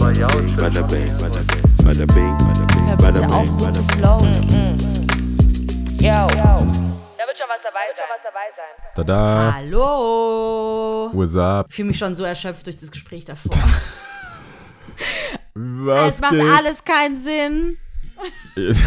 aber ja, Bada bing, bada bing, bada bing, bada bing, bada bitte auf, bing, so zu bing. flowen. Yo. Da wird schon was dabei sein. Tada, Hallo. what's up? Ich fühle mich schon so erschöpft durch das Gespräch davor. Was es macht geht? alles keinen Sinn.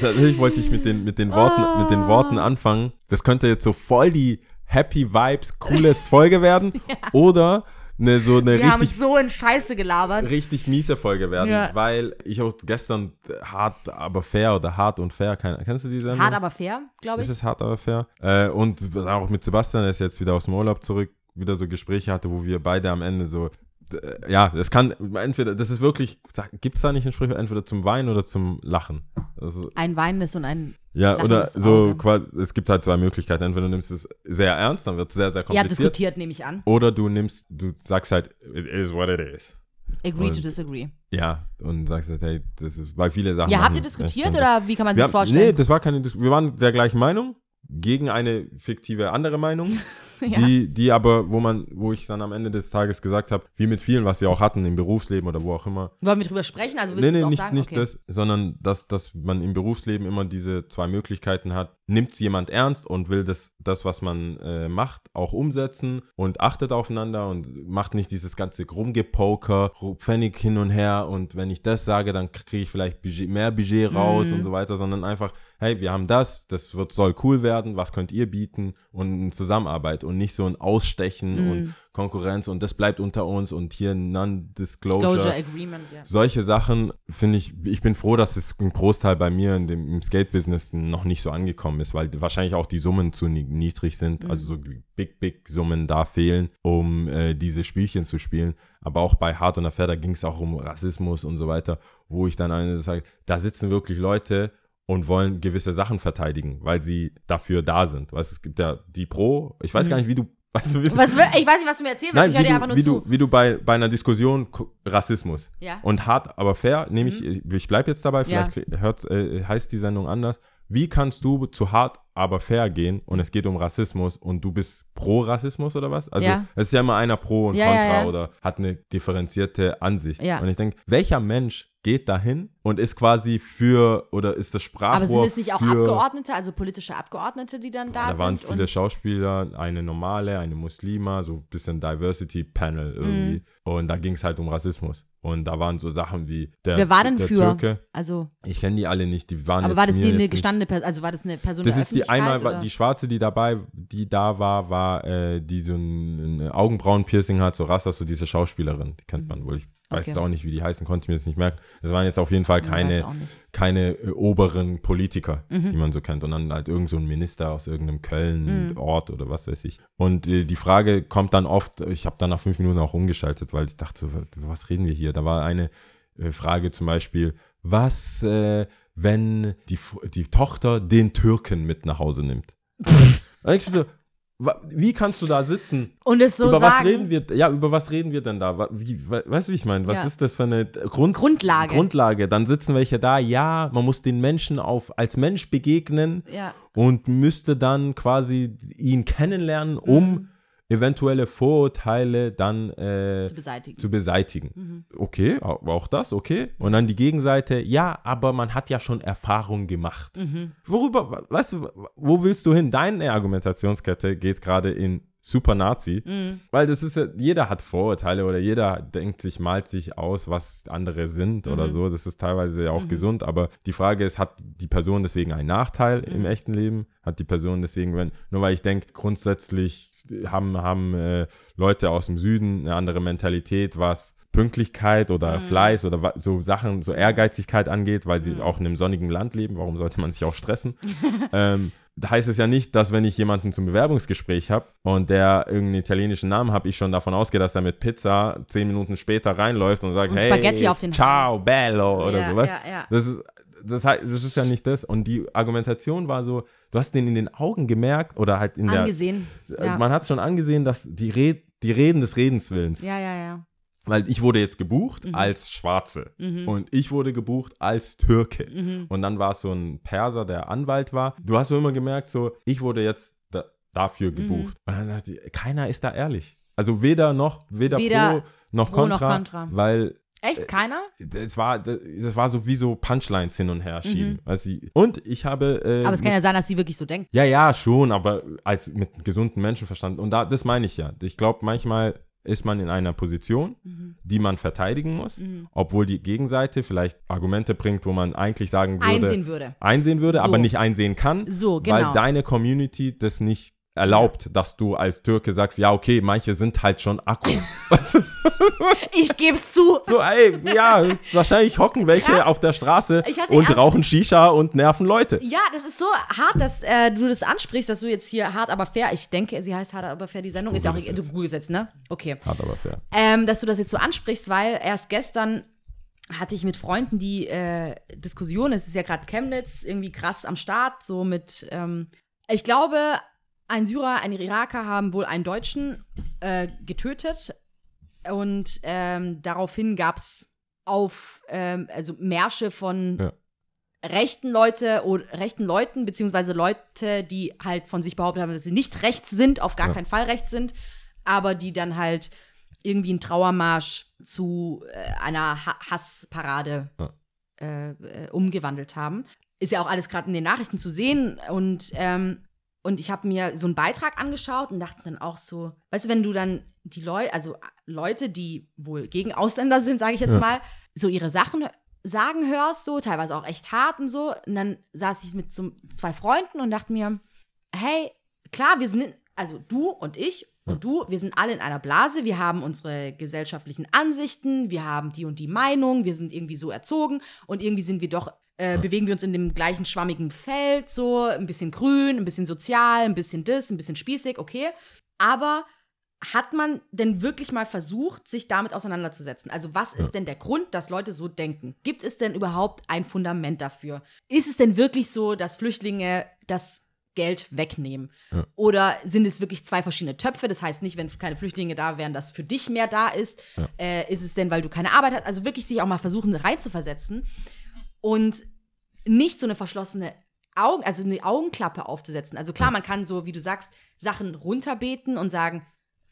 Tatsächlich wollte ich mit den, mit, den Worten, mit den Worten anfangen. Das könnte jetzt so voll die Happy Vibes, cooles Folge werden. Oder eine, so eine Wir haben richtig, uns so in Scheiße gelabert. richtig miese Folge werden. Ja. Weil ich auch gestern hart, aber fair oder hart und fair, keine, kennst du die Sendung? Hart, aber fair, glaube Das ich. ist hart, aber fair. Äh, und auch mit Sebastian, der ist jetzt wieder aus dem Urlaub zurück, wieder so Gespräche hatte, wo wir beide am Ende so, ja, das kann entweder, das ist wirklich, gibt es da nicht ein Sprichwort, entweder zum Weinen oder zum Lachen. Also, Ein weinendes und ein. ja, oder so Auge. quasi, es gibt halt zwei Möglichkeiten. Entweder du nimmst es sehr ernst, dann wird es sehr, sehr kompliziert. diskutiert, nehme ich an. Oder du nimmst, du sagst halt, it is what it is. Agree to Und- disagree. Ja, und sagst halt, hey, das ist, weil viele Sachen. Ja, habt ihr diskutiert echt oder wie kann man sich das vorstellen? Nee, das war keine Dis Wir waren der gleichen Meinung gegen eine fiktive andere Meinung, Ja. die, die aber, wo man, wo ich dann am Ende des Tages gesagt habe, wie mit vielen, was wir auch hatten im Berufsleben oder wo auch immer. Wollen wir drüber sprechen? Also willst Nee, nee, auch nicht, sagen? nicht okay. das, sondern dass, dass man im Berufsleben immer diese zwei Möglichkeiten hat. Nimmt es jemand ernst und will das, das was man äh, macht, auch umsetzen und achtet aufeinander und macht nicht dieses ganze Rumgepoker, Pfennig hin und her und wenn ich das sage, dann kriege ich vielleicht Budget, mehr Budget raus Mhm. und so weiter, sondern einfach, hey, wir haben das, das wird, soll cool werden, was könnt ihr bieten und eine Zusammenarbeit und nicht so ein Ausstechen Mhm. und Konkurrenz und das bleibt unter uns und hier Non-Disclosure. Closure Agreement, ja. Solche Sachen finde ich, ich bin froh, dass es im Großteil bei mir in dem, im Skate-Business noch nicht so angekommen ist, weil wahrscheinlich auch die Summen zu ni- niedrig sind, also so big, big Summen da fehlen, um äh, diese Spielchen zu spielen. Aber auch bei Hard und Affair, da ging es auch um Rassismus und so weiter, wo ich dann eine sage, da sitzen wirklich Leute und wollen gewisse Sachen verteidigen, weil sie dafür da sind. Weißt, es gibt ja die Pro, ich weiß gar nicht, wie du, weißt du, wie, Was, ich weiß nicht, was du mir erzählen willst. Nein, ich höre wie, dir einfach du, nur wie, zu. du, wie du bei, bei einer Diskussion Rassismus Ja. Mhm. und hart, aber fair, nehme ich, ich bleibe jetzt dabei, Ja. vielleicht hört's, äh, heißt die Sendung anders. Wie kannst du zu hart, aber fair gehen und es geht um Rassismus und du bist pro Rassismus oder was? Also Ja. es ist ja immer einer pro und Ja, contra ja, oder hat eine differenzierte Ansicht. Und ich denke, welcher Mensch geht dahin und ist quasi für oder ist das Sprachrohr Aber sind es nicht auch Abgeordnete, also politische Abgeordnete, die dann da, da waren sind? viele und, Schauspieler, eine normale, eine Muslima, so ein bisschen Diversity-Panel irgendwie. Mhm. Und da ging es halt um Rassismus. Und da waren so Sachen wie der, wer war denn der für? Türke. Also, Ich kenne die alle nicht, die waren aber war das hier eine gestandene Person, also war das eine Person Das ist die einmal, war- oder? die Schwarze, die dabei, die da war, war, äh, die so ein, ein Augenbrauen-Piercing hat, so Rastas, so diese Schauspielerin, die kennt man wohl. Ich weiß Okay. auch nicht, wie die heißen, konnte ich mir jetzt nicht merken. Das waren jetzt auf jeden Fall keine, keine äh, oberen Politiker, Mhm. die man so kennt. Und dann halt irgend so ein Minister aus irgendeinem Mhm. Köln-Ort oder was weiß ich. Und äh, die Frage kommt dann oft, ich habe dann nach fünf Minuten auch umgeschaltet, weil ich dachte, was reden wir hier? Da war eine äh, Frage zum Beispiel, was, äh, wenn die, die Tochter den Türken mit nach Hause nimmt? Denkst du so, wie kannst du da sitzen? und es so über sagen, was reden wir? Ja, über was reden wir denn da? Wie, we- weißt du, wie ich meine? Was Ja. ist das für eine Grund Grundlage. Grundlage. Dann sitzen welche da. Ja, man muss den Menschen auf als Mensch begegnen Ja. und müsste dann quasi ihn kennenlernen, um Mhm. Eventuelle Vorurteile dann äh, zu beseitigen. zu beseitigen. Mhm. Okay, au- auch das, okay. Und dann die Gegenseite, ja, aber man hat ja schon Erfahrung gemacht. Mhm. Worüber, weißt du, wo willst du hin? Deine Argumentationskette geht gerade in Super Nazi, Mhm. weil das ist ja, jeder hat Vorurteile oder jeder denkt sich, malt sich aus, was andere sind Mhm. oder so. Das ist teilweise ja auch gesund, aber die Frage ist, hat die Person deswegen einen Nachteil Mhm. im echten Leben? Hat die Person deswegen, wenn, nur weil ich denke, grundsätzlich haben, haben äh, Leute aus dem Süden eine andere Mentalität, was Pünktlichkeit oder Fleiß oder so Sachen, so Ehrgeizigkeit angeht, weil sie auch in einem sonnigen Land leben. Warum sollte man sich auch stressen? ähm, da heißt es ja nicht, dass wenn ich jemanden zum Bewerbungsgespräch habe und der irgendeinen italienischen Namen hat, ich schon davon ausgehe, dass er mit Pizza zehn Minuten später reinläuft und sagt, Und hey, Spaghetti auf den ciao, bello oder Ja, sowas. ja, ja. Das ist, das, heißt, das ist ja nicht das. Und die Argumentation war so, du hast den in den Augen gemerkt oder halt in Angesehen. der, Ja. man hat schon angesehen, dass die, Red, die Reden des Redenswillens ja, ja, ja. weil ich wurde jetzt gebucht Mhm. als Schwarze und ich wurde gebucht als Türke. Und dann war es so ein Perser, der Anwalt war. Du hast so immer gemerkt, so, ich wurde jetzt da, dafür Mhm. gebucht. Und dann dachte ich, keiner ist da ehrlich. Also weder noch, weder, Weder pro noch pro noch contra, contra. weil Echt? Keiner? Das war, das war so wie so Punchlines hin und her schieben. Also, sie- und ich habe. Äh, Mhm. Aber es kann ja sein, dass sie wirklich so denkt. Ja, ja, schon, aber als mit gesundem Menschenverstand. Und da, das meine ich ja. Ich glaube, manchmal ist man in einer Position, Mhm. die man verteidigen muss, obwohl die Gegenseite vielleicht Argumente bringt, wo man eigentlich sagen würde, Einsehen würde. einsehen würde, So. aber nicht einsehen kann, So, weil genau. deine Community das nicht erlaubt, dass du als Türke sagst, ja, okay, manche sind halt schon Akku. Ich geb's zu. so, ey, ja, wahrscheinlich hocken welche Krass. auf der Straße und rauchen Shisha und nerven Leute. Ja, das ist so hart, dass äh, du das ansprichst, dass du jetzt hier hart aber fair, ich denke, sie heißt hart aber fair, die Sendung ist ja auch, du googelst jetzt, ne? Okay. Hart aber fair. Ähm, dass du das jetzt so ansprichst, weil erst gestern hatte ich mit Freunden die äh, Diskussion, es ist ja gerade Chemnitz irgendwie krass am Start, so mit, ähm, ich glaube, ein Syrer, ein Iraker haben wohl einen Deutschen äh, getötet und ähm, daraufhin gab es auf, ähm, also Märsche von Ja. rechten Leute oder rechten Leuten, beziehungsweise Leute, die halt von sich behauptet haben, dass sie nicht rechts sind, auf gar keinen Fall rechts sind, aber die dann halt irgendwie einen Trauermarsch zu äh, einer ha Hassparade Ja. äh, äh, umgewandelt haben. Ist ja auch alles gerade in den Nachrichten zu sehen und ähm, und ich habe mir so einen Beitrag angeschaut und dachte dann auch so, weißt du, wenn du dann die Leute, also Leute, die wohl gegen Ausländer sind, sage ich jetzt mal, so ihre Sachen sagen hörst, so teilweise auch echt hart und so. Und dann saß ich mit so zwei Freunden und dachte mir, hey, klar, wir sind, in, also du und ich und du, wir sind alle in einer Blase, wir haben unsere gesellschaftlichen Ansichten, wir haben die und die Meinung, wir sind irgendwie so erzogen. Und irgendwie sind wir doch, äh, bewegen wir uns in dem gleichen schwammigen Feld, so ein bisschen grün, ein bisschen sozial, ein bisschen das, ein bisschen spießig, okay. Aber hat man denn wirklich mal versucht, sich damit auseinanderzusetzen? Also was ist denn der Grund, dass Leute so denken? Gibt es denn überhaupt ein Fundament dafür? Ist es denn wirklich so, dass Flüchtlinge das Geld wegnehmen? Oder sind es wirklich zwei verschiedene Töpfe? Das heißt nicht, wenn keine Flüchtlinge da wären, dass für dich mehr da ist. Äh, ist es denn, weil du keine Arbeit hast? Also wirklich sich auch mal versuchen reinzuversetzen und nicht so eine verschlossene Augen, also eine Augenklappe aufzusetzen. Also klar, man kann so, wie du sagst, Sachen runterbeten und sagen,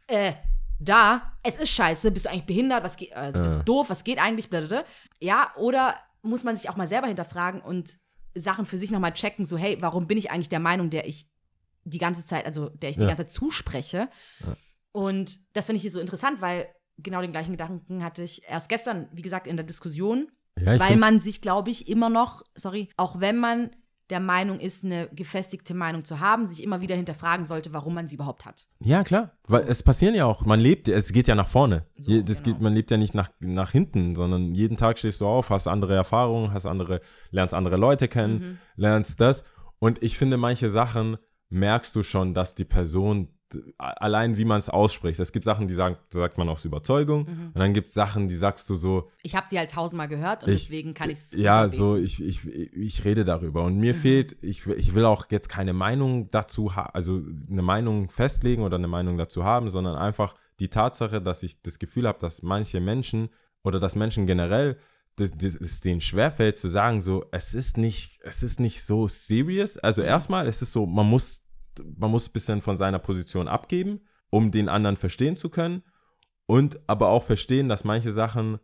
äh, da, es ist scheiße, bist du eigentlich behindert, was geht, also bist du doof, was geht eigentlich, blablabla. Ja, oder muss man sich auch mal selber hinterfragen und Sachen für sich nochmal checken, so, hey, warum bin ich eigentlich der Meinung, der ich die ganze Zeit, also der ich die Ja. ganze Zeit zuspreche? Und das finde ich hier so interessant, weil genau den gleichen Gedanken hatte ich erst gestern, wie gesagt, in der Diskussion, Ja, weil man sich, glaube ich, immer noch, sorry, auch wenn man der Meinung ist, eine gefestigte Meinung zu haben, sich immer wieder hinterfragen sollte, warum man sie überhaupt hat. Ja, klar. Weil es passieren ja auch, man lebt, es geht ja nach vorne. So, das genau. geht, man lebt ja nicht nach, nach hinten, sondern jeden Tag stehst du auf, hast andere Erfahrungen, hast andere, lernst andere Leute kennen, Mhm. lernst das. Und ich finde, manche Sachen merkst du schon, dass die Person, allein wie man es ausspricht, es gibt Sachen, die sagen, sagt man aus Überzeugung, Mhm. und dann gibt es Sachen, die sagst du so, Ich habe sie halt tausendmal gehört und Ich- deswegen kann ich es. ja, so, ich, ich, ich rede darüber. Und Mhm. mir fehlt, ich, will- ich will auch jetzt keine Meinung dazu, also eine Meinung festlegen oder eine Meinung dazu haben, sondern einfach die Tatsache, dass ich das Gefühl habe, dass manche Menschen oder dass Menschen generell, das, das es denen schwerfällt zu sagen, so, es ist nicht, es ist nicht so serious. Also erstmal, es ist so, man muss, man muss ein bisschen von seiner Position abgeben, um den anderen verstehen zu können. Und aber auch verstehen, dass manche Sachen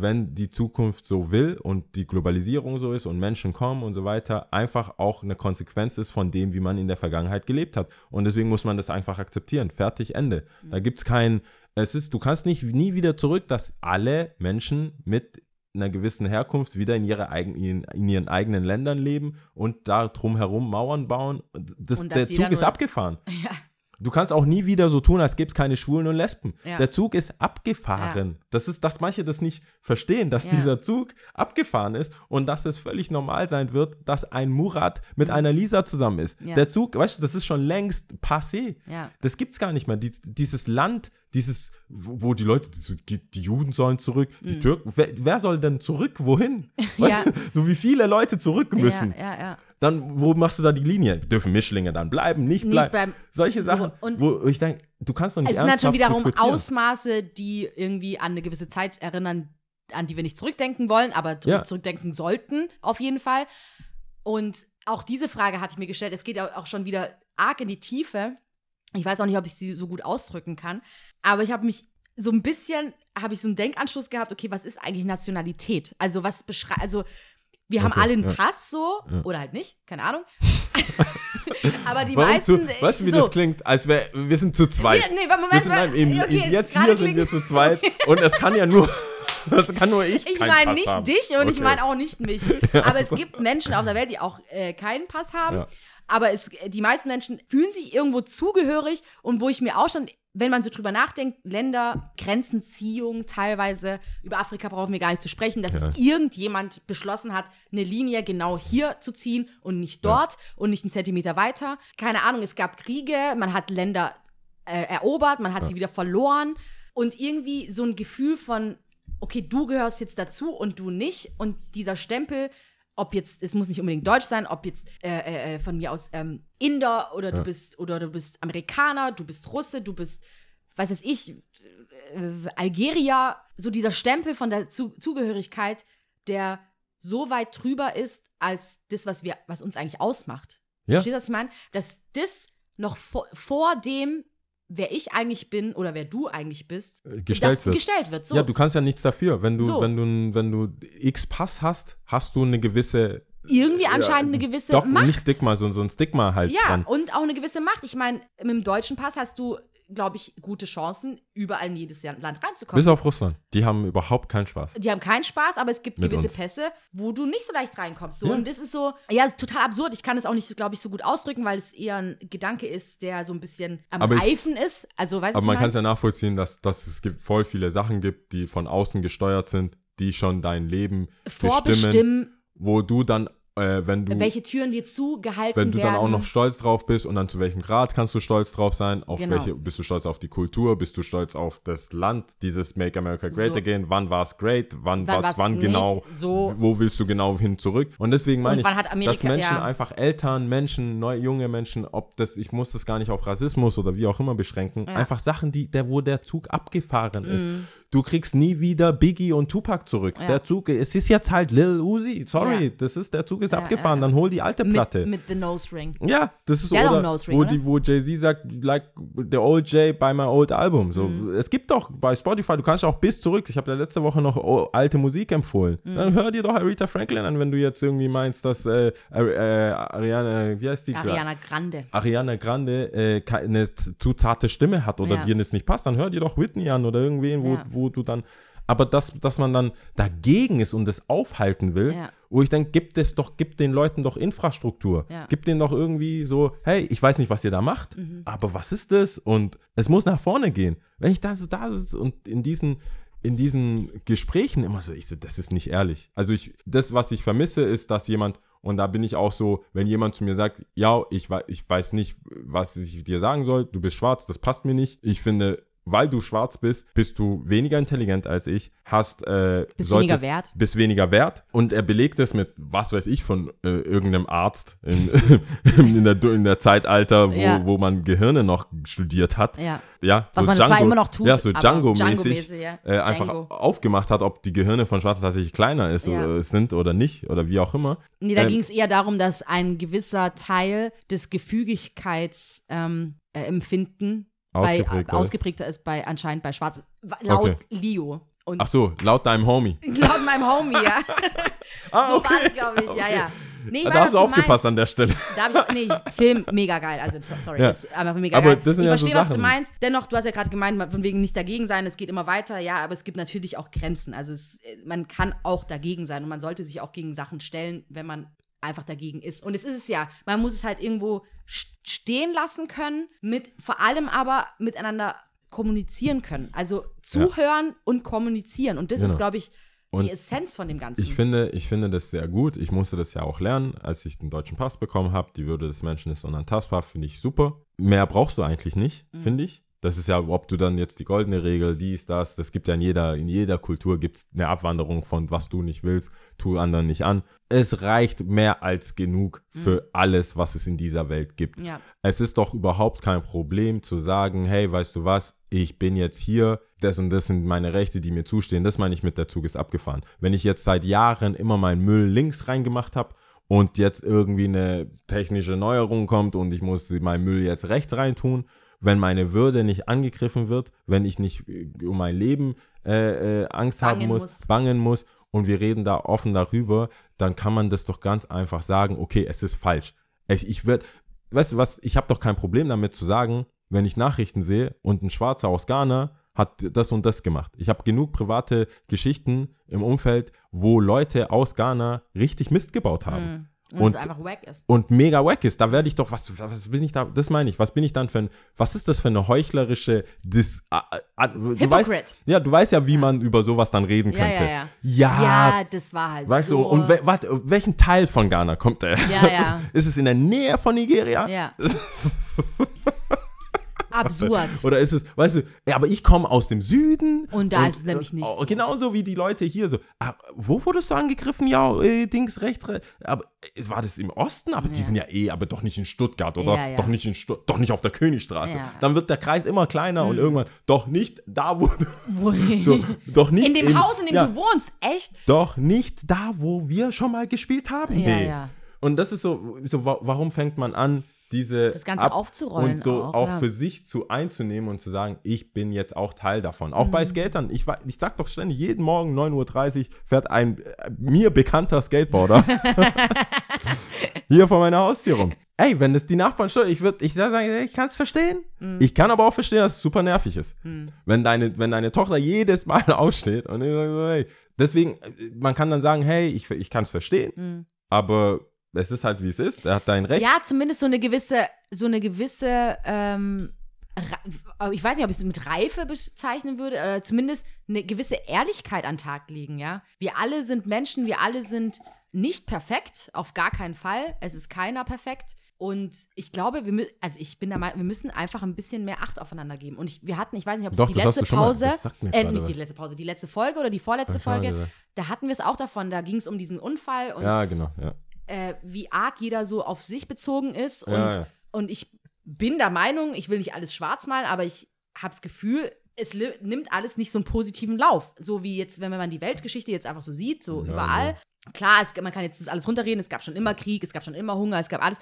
wenn die Zukunft so will und die Globalisierung so ist und Menschen kommen und so weiter, einfach auch eine Konsequenz ist von dem, wie man in der Vergangenheit gelebt hat. Und deswegen muss man das einfach akzeptieren. Fertig, Ende. Da gibt es kein, es ist, du kannst nicht nie wieder zurück, dass alle Menschen mit einer gewissen Herkunft wieder in, ihre eigen, in, in ihren eigenen Ländern leben und da drumherum Mauern bauen. Das, der Zug ist abgefahren. Ja. Du kannst auch nie wieder so tun, als gäbe es keine Schwulen und Lesben. Ja. Der Zug ist abgefahren. Das ist, dass manche das nicht verstehen, dass Ja. dieser Zug abgefahren ist und dass es völlig normal sein wird, dass ein Murat mit einer Lisa zusammen ist. Ja. Der Zug, weißt du, das ist schon längst passé. Ja. Das gibt's gar nicht mehr. Die, dieses Land, dieses, wo die Leute, die, die Juden sollen zurück, die Türken, wer, wer soll denn zurück? Wohin? Weißt Ja. du, so wie viele Leute zurück müssen. Ja, ja, ja. Dann, wo machst du da die Linie? Dürfen Mischlinge dann bleiben, nicht Nicht bleiben? bleiben. Solche So, Sachen, und- wo ich denke, du kannst doch nicht Es sind halt schon wiederum. Ausmaße, die irgendwie an eine gewisse Zeit erinnern, an die wir nicht zurückdenken wollen, aber Ja. zurückdenken sollten, auf jeden Fall. Und auch diese Frage hatte ich mir gestellt. Es geht ja auch schon wieder arg in die Tiefe. Ich weiß auch nicht, ob ich sie so gut ausdrücken kann. Aber ich habe mich so ein bisschen habe ich so einen Denkanschluss gehabt, okay, was ist eigentlich Nationalität? Also was beschreibt, also wir haben alle einen ja. Pass so, oder halt nicht, keine Ahnung. Aber die Warum meisten. zu, weißt du, wie so, das klingt? Als wär, wir sind zu zweit. Ja, nee, Moment, wir sind, nein, im, okay, im, jetzt gerade hier sind wir zu zweit und es kann ja nur, es kann nur ich Ich meine nicht haben. dich und ich Okay. meine auch nicht mich. Aber es gibt Menschen auf der Welt, die auch äh, keinen Pass haben. Ja. Aber es, die meisten Menschen fühlen sich irgendwo zugehörig und wo ich mir auch schon, wenn man so drüber nachdenkt, Länder, Grenzenziehung teilweise, über Afrika brauchen wir gar nicht zu sprechen, dass es irgendjemand beschlossen hat, eine Linie genau hier zu ziehen und nicht dort und nicht einen Zentimeter weiter. Keine Ahnung, es gab Kriege, man hat Länder äh, erobert, man hat sie wieder verloren und irgendwie so ein Gefühl von, okay, du gehörst jetzt dazu und du nicht und dieser Stempel, ob jetzt, es muss nicht unbedingt deutsch sein, ob jetzt äh, äh, von mir aus ähm, Inder oder du bist oder du bist Amerikaner, du bist Russe, du bist, weiß es ich, äh, Algerier, so dieser Stempel von der Zu Zugehörigkeit, der so weit drüber ist als das, was wir, was uns eigentlich ausmacht. Ja. Verstehst du, was ich meine? Dass das noch vor, vor dem, wer ich eigentlich bin oder wer du eigentlich bist, Äh, gestellt wird. gestellt wird. So. Ja, du kannst ja nichts dafür. Wenn du, So. wenn du, wenn du X Pass hast, hast du eine gewisse Irgendwie anscheinend eine gewisse Doch, Macht. nicht Stigma, so, so ein Stigma halt Ja, dran. und auch eine gewisse Macht. Ich meine, mit dem deutschen Pass hast du, glaube ich, gute Chancen, überall in jedes Land reinzukommen. Bis auf Russland. Die haben überhaupt keinen Spaß. die haben keinen Spaß, aber es gibt Mit gewisse uns. Pässe, wo du nicht so leicht reinkommst. So. Ja. Und das ist so, ja, ist total absurd. Ich kann es auch nicht, glaube ich, so gut ausdrücken, weil es eher ein Gedanke ist, der so ein bisschen am Aber ich- Reifen ist. Also, weißt Aber man kann ich es ja nachvollziehen, dass, dass es gibt voll viele Sachen gibt, die von außen gesteuert sind, die schon dein Leben meine? bestimmen, vorbestimmen, wo du dann, äh, wenn du welche Türen dir zugehalten wenn du werden. dann auch noch stolz drauf bist und dann zu welchem Grad kannst du stolz drauf sein, auf Genau. welche, bist du stolz auf die Kultur, bist du stolz auf das Land, dieses Make America Great So. Again, wann war es great, wann, Wann war's war's wann genau, so. wo willst du genau hin zurück und deswegen meine Und ich, Amerika- dass Menschen ja. einfach Eltern, Menschen, neu, junge Menschen, ob das, ich muss das gar nicht auf Rassismus oder wie auch immer beschränken, einfach Sachen, die, der, wo der Zug abgefahren ist. Du kriegst nie wieder Biggie und Tupac zurück. Ja. Der Zug, es ist jetzt halt Lil Uzi, sorry, Ja. das ist, der Zug ist Ja, abgefahren, dann hol die alte Platte. mit, mit The Nose Ring. Ja, das ist oder, Nose Ring, wo, die, wo Jay-Z sagt, like the old Jay by my old album. So, Mhm. Es gibt doch bei Spotify, du kannst auch bis zurück. Ich habe ja letzte Woche noch alte Musik empfohlen. Mhm. Dann hör dir doch Aretha Franklin an, wenn du jetzt irgendwie meinst, dass äh, äh, Ariana, wie heißt die? Ariana Grande. Ariana Grande äh, eine zu zarte Stimme hat oder dir das nicht passt, dann hör dir doch Whitney an oder irgendwen, wo, Ja. Wo du dann. Aber dass, dass man dann dagegen ist und das aufhalten will, Ja. wo ich denke, gibt es doch, gibt den Leuten doch Infrastruktur. Ja. Gibt denen doch irgendwie so, hey, ich weiß nicht, was ihr da macht, Mhm. aber was ist das? Und es muss nach vorne gehen. Wenn ich da so da sitze und in diesen, in diesen Gesprächen immer so, ich so, das ist nicht ehrlich. Also ich, das, was ich vermisse, ist, dass jemand, und da bin ich auch so, wenn jemand zu mir sagt, ja, ich, ich weiß nicht, was ich dir sagen soll, du bist schwarz, das passt mir nicht. Ich finde, weil du schwarz bist, bist du weniger intelligent als ich, hast äh, Bist solltest- weniger wert. bist weniger wert und er belegt es mit, was weiß ich, von äh, irgendeinem Arzt in, in, der, in der Zeitalter, wo, Ja. wo man Gehirne noch studiert hat. Ja. Ja, Was man zwar immer noch tut, Ja, so Django-mäßig Django-mäßig, ja. äh, einfach Django. aufgemacht hat, ob die Gehirne von Schwarzen tatsächlich kleiner ist Ja. oder sind oder nicht oder wie auch immer. Nee, da Ähm, ging es eher darum, dass ein gewisser Teil des Gefügigkeitsempfinden ähm, äh, Empfinden bei, Ausgeprägter ist. ausgeprägter ist bei anscheinend bei Schwarzen. Laut Okay. Leo. Und Ach so, laut deinem Homie. laut meinem Homie, ja. Ah, so war das, glaube ich, ja, ja. Nee, ich Da weiß, hast du aufgepasst meinst. an der Stelle. Da, nee, Film mega geil. Also, so- sorry, Ja. das ist einfach mega Aber geil. das sind ich ja so verstehe, was du meinst. Dennoch, du hast ja gerade gemeint, von wegen nicht dagegen sein, es geht immer weiter. Ja, aber es gibt natürlich auch Grenzen. Also, es, man kann auch dagegen sein und man sollte sich auch gegen Sachen stellen, wenn man einfach dagegen ist. Und es ist es ja, man muss es halt irgendwo stehen lassen können, mit vor allem aber miteinander kommunizieren können. Also zuhören und kommunizieren. Und das ist, Genau. glaube ich, die Und Essenz von dem Ganzen. Ich finde, ich finde das sehr gut. Ich musste das ja auch lernen, als ich den deutschen Pass bekommen habe. Die Würde des Menschen ist unantastbar, finde ich super. Mehr brauchst du eigentlich nicht, Mhm. finde ich. Das ist ja, ob du dann jetzt die goldene Regel, dies, das, das gibt ja in jeder, in jeder Kultur gibt es eine Abwanderung von was du nicht willst, tu anderen nicht an. Es reicht mehr als genug für alles, was es in dieser Welt gibt. Mhm. Ja. Es ist doch überhaupt kein Problem zu sagen, hey, weißt du was, ich bin jetzt hier, das und das sind meine Rechte, die mir zustehen. Das meine ich mit der Zug ist abgefahren. Wenn ich jetzt seit Jahren immer meinen Müll links reingemacht habe und jetzt irgendwie eine technische Neuerung kommt und ich muss meinen Müll jetzt rechts reintun, wenn meine Würde nicht angegriffen wird, wenn ich nicht äh, um mein Leben äh, äh, Angst haben Bangen muss, muss. bangen muss und wir reden da offen darüber, dann kann man das doch ganz einfach sagen, okay, es ist falsch. Ich, ich würde, weißt du was, ich habe doch kein Problem damit zu sagen, wenn ich Nachrichten sehe und ein Schwarzer aus Ghana hat das und das gemacht. Ich habe genug private Geschichten im Umfeld, wo Leute aus Ghana richtig Mist gebaut haben. Und, Und- es einfach wack ist. Und mega wack ist. Da werde ich doch, was, was bin ich da, das meine ich, was bin ich dann für ein, was ist das für eine heuchlerische Dis, a, a, du Hypocrite. weißt, Ja, du weißt ja, wie man über sowas dann reden Ja, könnte. ja, ja. Ja, Ja, das war halt weißt so. du, und we, warte, welchen Teil von Ghana kommt der? Ja, ja. Ist es in der Nähe von Nigeria? Ja. Absurd. Oder ist es, weißt du, ja, aber ich komme aus dem Süden. Und da ist es nämlich nicht oh, so. Genauso wie die Leute hier so. Ah, wo wurdest du angegriffen? Ja, äh, Dings, recht, recht. Aber äh, war das im Osten? Aber die Ja. sind ja eh, aber doch nicht in Stuttgart oder Ja, ja. doch nicht in Stu doch nicht auf der Königstraße. Mhm. Dann wird der Kreis immer kleiner und irgendwann doch nicht da, wo du, Wo- so, doch nicht in dem Haus, in dem du wohnst. Echt? doch nicht da, wo wir schon mal gespielt haben. Ja, nee. ja. Und das ist so, so wa- warum fängt man an, diese Das Ganze aufzurollen und so auch, auch, ja. für sich zu einzunehmen und zu sagen, ich bin jetzt auch Teil davon. Auch Mhm. bei Skatern. Ich, ich sag doch ständig, jeden Morgen 9.30 Uhr fährt ein äh, mir bekannter Skateboarder hier vor meiner Haustür rum. Ey, wenn das die Nachbarn stört, ich würde, ich sag, sagen, ich kann es verstehen. Mhm. Ich kann aber auch verstehen, dass es super nervig ist. Wenn deine, wenn deine Tochter jedes Mal aufsteht und ich sage hey, deswegen, äh, man kann dann sagen, hey, ich, ich kann es verstehen, aber es ist halt wie es ist. Er hat dein Recht. Ja, zumindest so eine gewisse, so eine gewisse, ähm, ich weiß nicht, ob ich es mit Reife bezeichnen würde, äh, zumindest eine gewisse Ehrlichkeit an den Tag legen, ja. Wir alle sind Menschen, wir alle sind nicht perfekt, auf gar keinen Fall. Es ist keiner perfekt. Und ich glaube, wir mü- also ich bin der Meinung, wir müssen einfach ein bisschen mehr Acht aufeinander geben. Und ich, wir hatten, ich weiß nicht, ob es Doch, die letzte mal- Pause, äh, nicht die letzte Pause, die letzte Folge oder die vorletzte Folge, da hatten wir es auch davon, da ging es um diesen Unfall und Ja, genau. Ja. Äh, wie arg jeder so auf sich bezogen ist. Und, Ja, ja. und ich bin der Meinung, ich will nicht alles schwarz malen, aber ich habe das Gefühl, es nimmt alles nicht so einen positiven Lauf. So wie jetzt, wenn man die Weltgeschichte jetzt einfach so sieht, so Ja, überall. Klar, es, man kann jetzt das alles runterreden, es gab schon immer Krieg, es gab schon immer Hunger, es gab alles.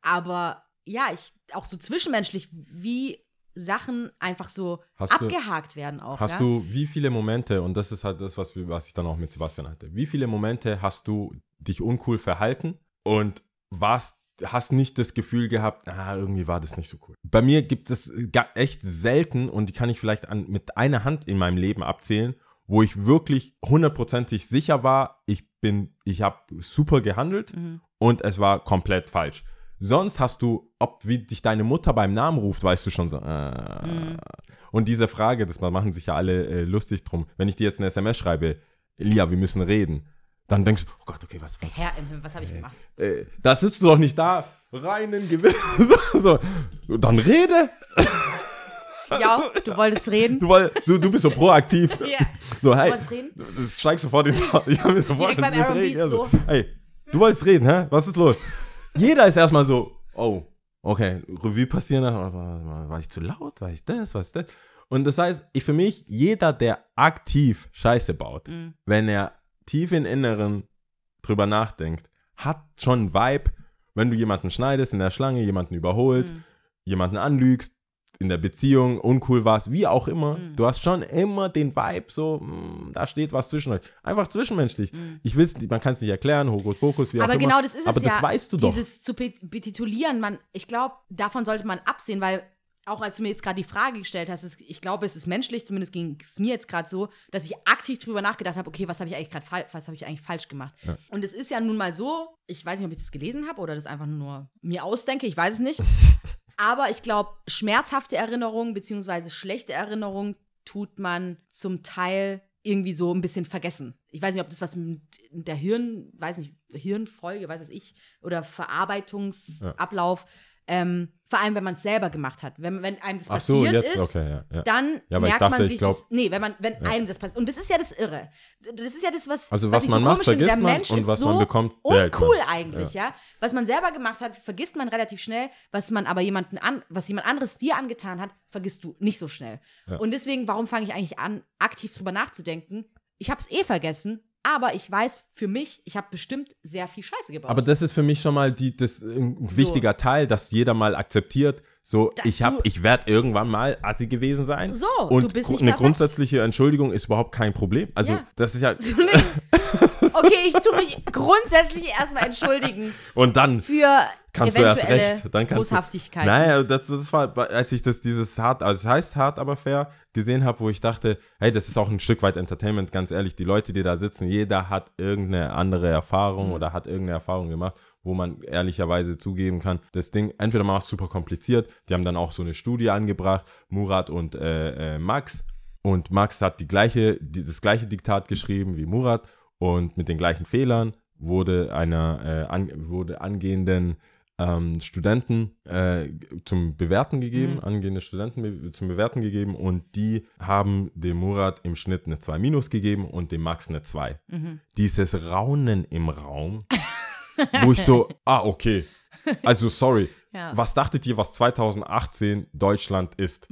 Aber ja, ich, auch so zwischenmenschlich, wie Sachen einfach so Hast du- abgehakt werden auch. Hast ja? du wie viele Momente, und das ist halt das, was, was ich dann auch mit Sebastian hatte, wie viele Momente hast du dich uncool verhalten und warst, hast nicht das Gefühl gehabt, ah, irgendwie war das nicht so cool. Bei mir gibt es echt selten, und die kann ich vielleicht an, mit einer Hand in meinem Leben abzählen, wo ich wirklich hundertprozentig sicher war, ich bin, ich habe super gehandelt Mhm. und es war komplett falsch. Sonst hast du, ob wie dich deine Mutter beim Namen ruft, weißt du schon so. Äh. Mhm. Und diese Frage, das machen sich ja alle äh, lustig drum. Wenn ich dir jetzt eine SMS schreibe, Elia, wir müssen reden, dann denkst du, oh Gott, okay, was, was, Herr im Himmel, was habe ich gemacht? äh, da sitzt du doch nicht da, reinen Gewinn. so, dann rede. Ja, du wolltest reden? Du, woll, du, du bist so proaktiv. Ja. So, hey, wolltest reden? du- du steigst sofort ins Ich hab mir so vorgestellt, beim du R&B so. Hey, du wolltest reden, hä? Was ist los? Jeder ist erstmal so, oh, okay, Revue passieren, war, war, war ich zu laut, war ich das, was das? Und das heißt, ich für mich, jeder, der aktiv Scheiße baut, Mhm. wenn er tief im Inneren drüber nachdenkt, hat schon Vibe, wenn du jemanden schneidest in der Schlange, jemanden überholt, Mhm. jemanden anlügst, in der Beziehung uncool warst, wie auch immer, Mhm. du hast schon immer den Vibe, so, mm, da steht was zwischen euch. Einfach zwischenmenschlich. Ich will's, nicht- man kann es nicht erklären, Hokuspokus, wie Mhm. Aber auch immer. genau das ist Aber es das ja. weißt du doch. Dieses zu be- betitulieren, man, ich glaube, davon sollte man absehen, weil auch als du mir jetzt gerade die Frage gestellt hast, es, ich glaube, es ist menschlich, zumindest ging es mir jetzt gerade so, dass ich aktiv drüber nachgedacht habe, okay, was habe ich eigentlich gerade was habe ich eigentlich falsch gemacht? Und es ist ja nun mal so, ich weiß nicht, ob ich das gelesen habe oder das einfach nur mir ausdenke, ich weiß es nicht. Aber ich glaube, schmerzhafte Erinnerungen beziehungsweise schlechte Erinnerungen tut man zum Teil irgendwie so ein bisschen vergessen. Ich weiß nicht, ob das was mit der Hirn, weiß nicht, Hirnfolge, weiß es ich, oder Verarbeitungsablauf, ähm, vor allem wenn man es selber gemacht hat. Wenn, wenn einem das Ach so, passiert jetzt, ist, okay, ja. ja. dann Ja, merkt dachte, man ich sich glaub- das. Nee, wenn man, wenn einem das passiert. Und das ist ja das Irre. Das ist ja das, was. Also was was man so macht, komisch finde. Der vergisst man Mensch und was so man bekommt, man. uncool eigentlich, ja. Was man selber gemacht hat, vergisst man relativ schnell. Was man aber jemanden an, was jemand anderes dir angetan hat, vergisst du nicht so schnell. Und deswegen, warum fange ich eigentlich an, aktiv drüber nachzudenken? Ich habe es eh vergessen, aber ich weiß für mich, ich habe bestimmt sehr viel Scheiße gebaut. Aber das ist für mich schon mal die, das, ein wichtiger Teil, dass jeder mal akzeptiert, So, Dass ich, hab- ich werde irgendwann mal Assi gewesen sein. So, und du bist nicht eine perfekt. grundsätzliche Entschuldigung ist überhaupt kein Problem. Also, Ja. das ist ja. Okay, ich tue mich grundsätzlich erstmal entschuldigen Und dann für kannst du erst recht. Dann kannst Boshaftigkeit. Du, naja, das, das war, als ich das, dieses hart, also es heißt hart, aber fair gesehen habe, wo ich dachte, hey, das ist auch ein Stück weit Entertainment, ganz ehrlich. Die Leute, die da sitzen, jeder hat irgendeine andere Mhm. Erfahrung oder hat irgendeine Erfahrung gemacht, wo man ehrlicherweise zugeben kann, das Ding, entweder machst du super kompliziert, die haben dann auch so eine Studie angebracht, Murat und äh, äh, Max. Und Max hat die gleiche, die, das gleiche Diktat geschrieben wie Murat und mit den gleichen Fehlern wurde einer äh, an, wurde angehenden ähm, Studenten äh, zum Bewerten gegeben, angehende Studenten zum Bewerten gegeben und die haben dem Murat im Schnitt eine 2 minus gegeben und dem Max eine 2. Dieses Raunen im Raum, wo ich so, ah, okay. Also sorry, Ja. was dachtet ihr, was 2018 Deutschland ist?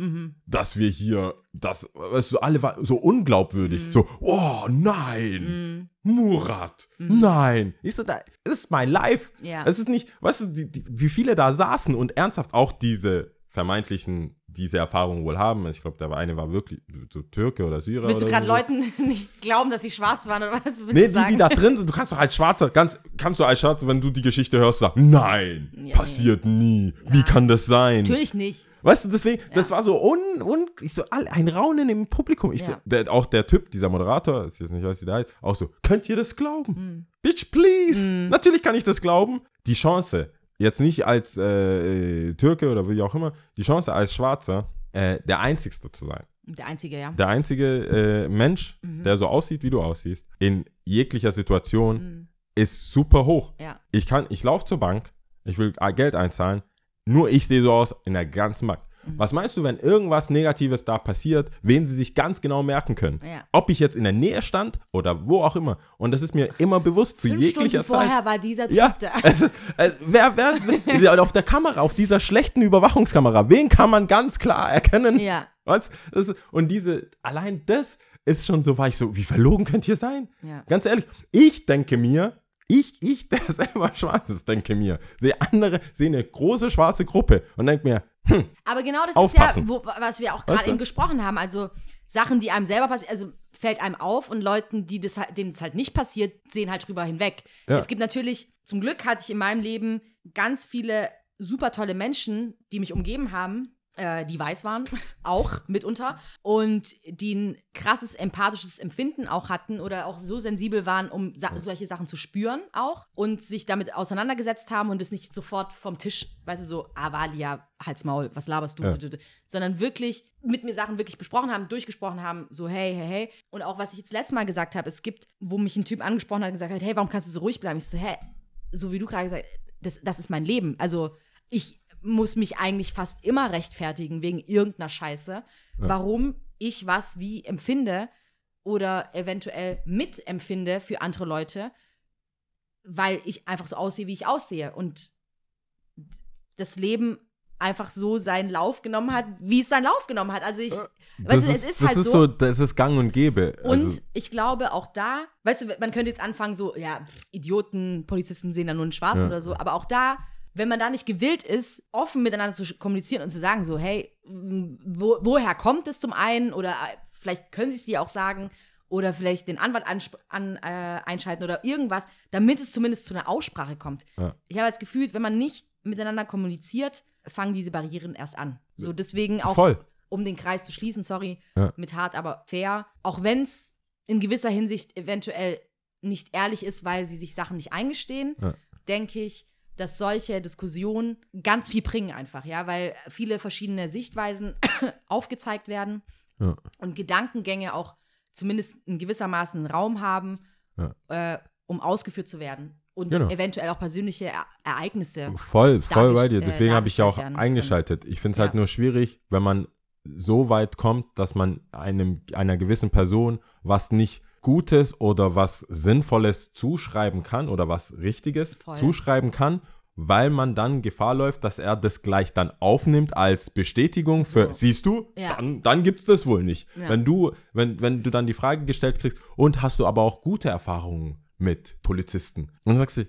Dass wir hier, das, weißt du, alle waren so unglaubwürdig. So, oh nein, Murat, nein. Ich so, da, das ist mein Life. Ja. Es ist nicht, weißt du, die, die, wie viele da saßen und ernsthaft auch diese vermeintlichen, diese Erfahrung wohl haben. Ich glaube, der eine war wirklich so Türke oder Syrer Willst du gerade so. Leuten nicht glauben, dass sie schwarz waren oder was Nee, die, die da drin sind, du kannst doch als Schwarzer, ganz, kannst du als Schwarzer, wenn du die Geschichte hörst, sagen, nein, Ja, passiert nie. Wie kann das sein? Natürlich nicht. Weißt du, deswegen, das war so un, un, ich so, ein Raunen im Publikum. Ich so, Ja. der, auch der Typ, dieser Moderator, ich jetzt nicht weiß, wie der heißt, auch so, könnt ihr das glauben? Hm. Bitch, please. Natürlich kann ich das glauben. Die Chance, jetzt nicht als äh, äh, Türke oder wie auch immer, die Chance als Schwarzer, äh, der Einzigste zu sein. Der Einzige, ja. Der einzige äh, Mensch, Mhm. der so aussieht, wie du aussiehst, in jeglicher Situation, ist super hoch. Mhm. Ja. Ich kann, ich laufe zur Bank, ich will Geld einzahlen, nur ich sehe so aus in der ganzen Bank. Mhm. Was meinst du, wenn irgendwas Negatives da passiert, wen sie sich ganz genau merken können? Ja. Ob ich jetzt in der Nähe stand oder wo auch immer. Und das ist mir immer bewusst zu Fünf jeglicher Stunden Zeit. vorher war dieser Typ Ja, da. es ist, es, wer, wer, auf der Kamera, auf dieser schlechten Überwachungskamera, wen kann man ganz klar erkennen? Ja. Was? Ist, und diese, allein das ist schon so, war ich so, wie verlogen könnt ihr sein? Ja. Ganz ehrlich, ich denke mir, ich, ich, der selber schwarz ist, denke mir, sehe andere, sehe eine große schwarze Gruppe und denke mir, hm, Aber genau das Aufpassen. ist ja, wo, was wir auch gerade Weißt du? eben gesprochen haben. Also Sachen, die einem selber passieren, also fällt einem auf und Leuten, die das, halt- denen es halt nicht passiert, sehen halt drüber hinweg. Ja. Es gibt natürlich, zum Glück hatte ich in meinem Leben ganz viele super tolle Menschen, die mich umgeben haben, äh, die weiß waren, auch mitunter, und die ein krasses empathisches Empfinden auch hatten oder auch so sensibel waren, um sa solche Sachen zu spüren auch und sich damit auseinandergesetzt haben und es nicht sofort vom Tisch, weißt du, so, ah, Valia, Halt's Maul, was laberst du, Ja. sondern wirklich mit mir Sachen wirklich besprochen haben, durchgesprochen haben, so, hey, hey, hey. Und auch, was ich jetzt letztes Mal gesagt habe, es gibt, wo mich ein Typ angesprochen hat und gesagt hat, hey, warum kannst du so ruhig bleiben? Ich so, hä, so wie du gerade gesagt hast, das, das ist mein Leben. Also, ich muss mich eigentlich fast immer rechtfertigen wegen irgendeiner Scheiße, warum ich was wie empfinde oder eventuell mitempfinde für andere Leute, weil ich einfach so aussehe, wie ich aussehe. Und das Leben einfach so seinen Lauf genommen hat, wie es seinen Lauf genommen hat. Also ich, weißt du, es ist das halt ist so. Das ist gang und gäbe. Und also, ich glaube auch da, weißt du, man könnte jetzt anfangen, so, ja, pff, Idioten, Polizisten sehen da nur in Schwarz Ja. oder so, aber auch da, wenn man da nicht gewillt ist, offen miteinander zu kommunizieren und zu sagen, so, hey, wo, woher kommt es zum einen oder äh, vielleicht können sie es dir auch sagen oder vielleicht den Anwalt an, äh, einschalten oder irgendwas, damit es zumindest zu einer Aussprache kommt. Ja. Ich habe das Gefühl, wenn man nicht miteinander kommuniziert, fangen diese Barrieren erst an. So deswegen auch voll. um den Kreis zu schließen, sorry, Ja. mit hart, aber fair. Auch wenn es in gewisser Hinsicht eventuell nicht ehrlich ist, weil sie sich Sachen nicht eingestehen, Ja. denke ich, dass solche Diskussionen ganz viel bringen einfach, ja, weil viele verschiedene Sichtweisen aufgezeigt werden Ja. und Gedankengänge auch zumindest in gewissermaßen Raum haben, äh, um ausgeführt zu werden und Genau. eventuell auch persönliche e Ereignisse. Voll, voll bei dir. äh, Deswegen habe ich ja auch eingeschaltet. Ich finde es halt Ja. nur schwierig, wenn man so weit kommt, dass man einem, einer gewissen Person was nicht Gutes oder was Sinnvolles zuschreiben kann oder was Richtiges Voll. zuschreiben kann, weil man dann Gefahr läuft, dass er das gleich dann aufnimmt als Bestätigung für, siehst du, Ja. dann, dann gibt es das wohl nicht. Ja. Wenn du, wenn, wenn du dann die Frage gestellt kriegst, und hast du aber auch gute Erfahrungen mit Polizisten? Und dann sagst du,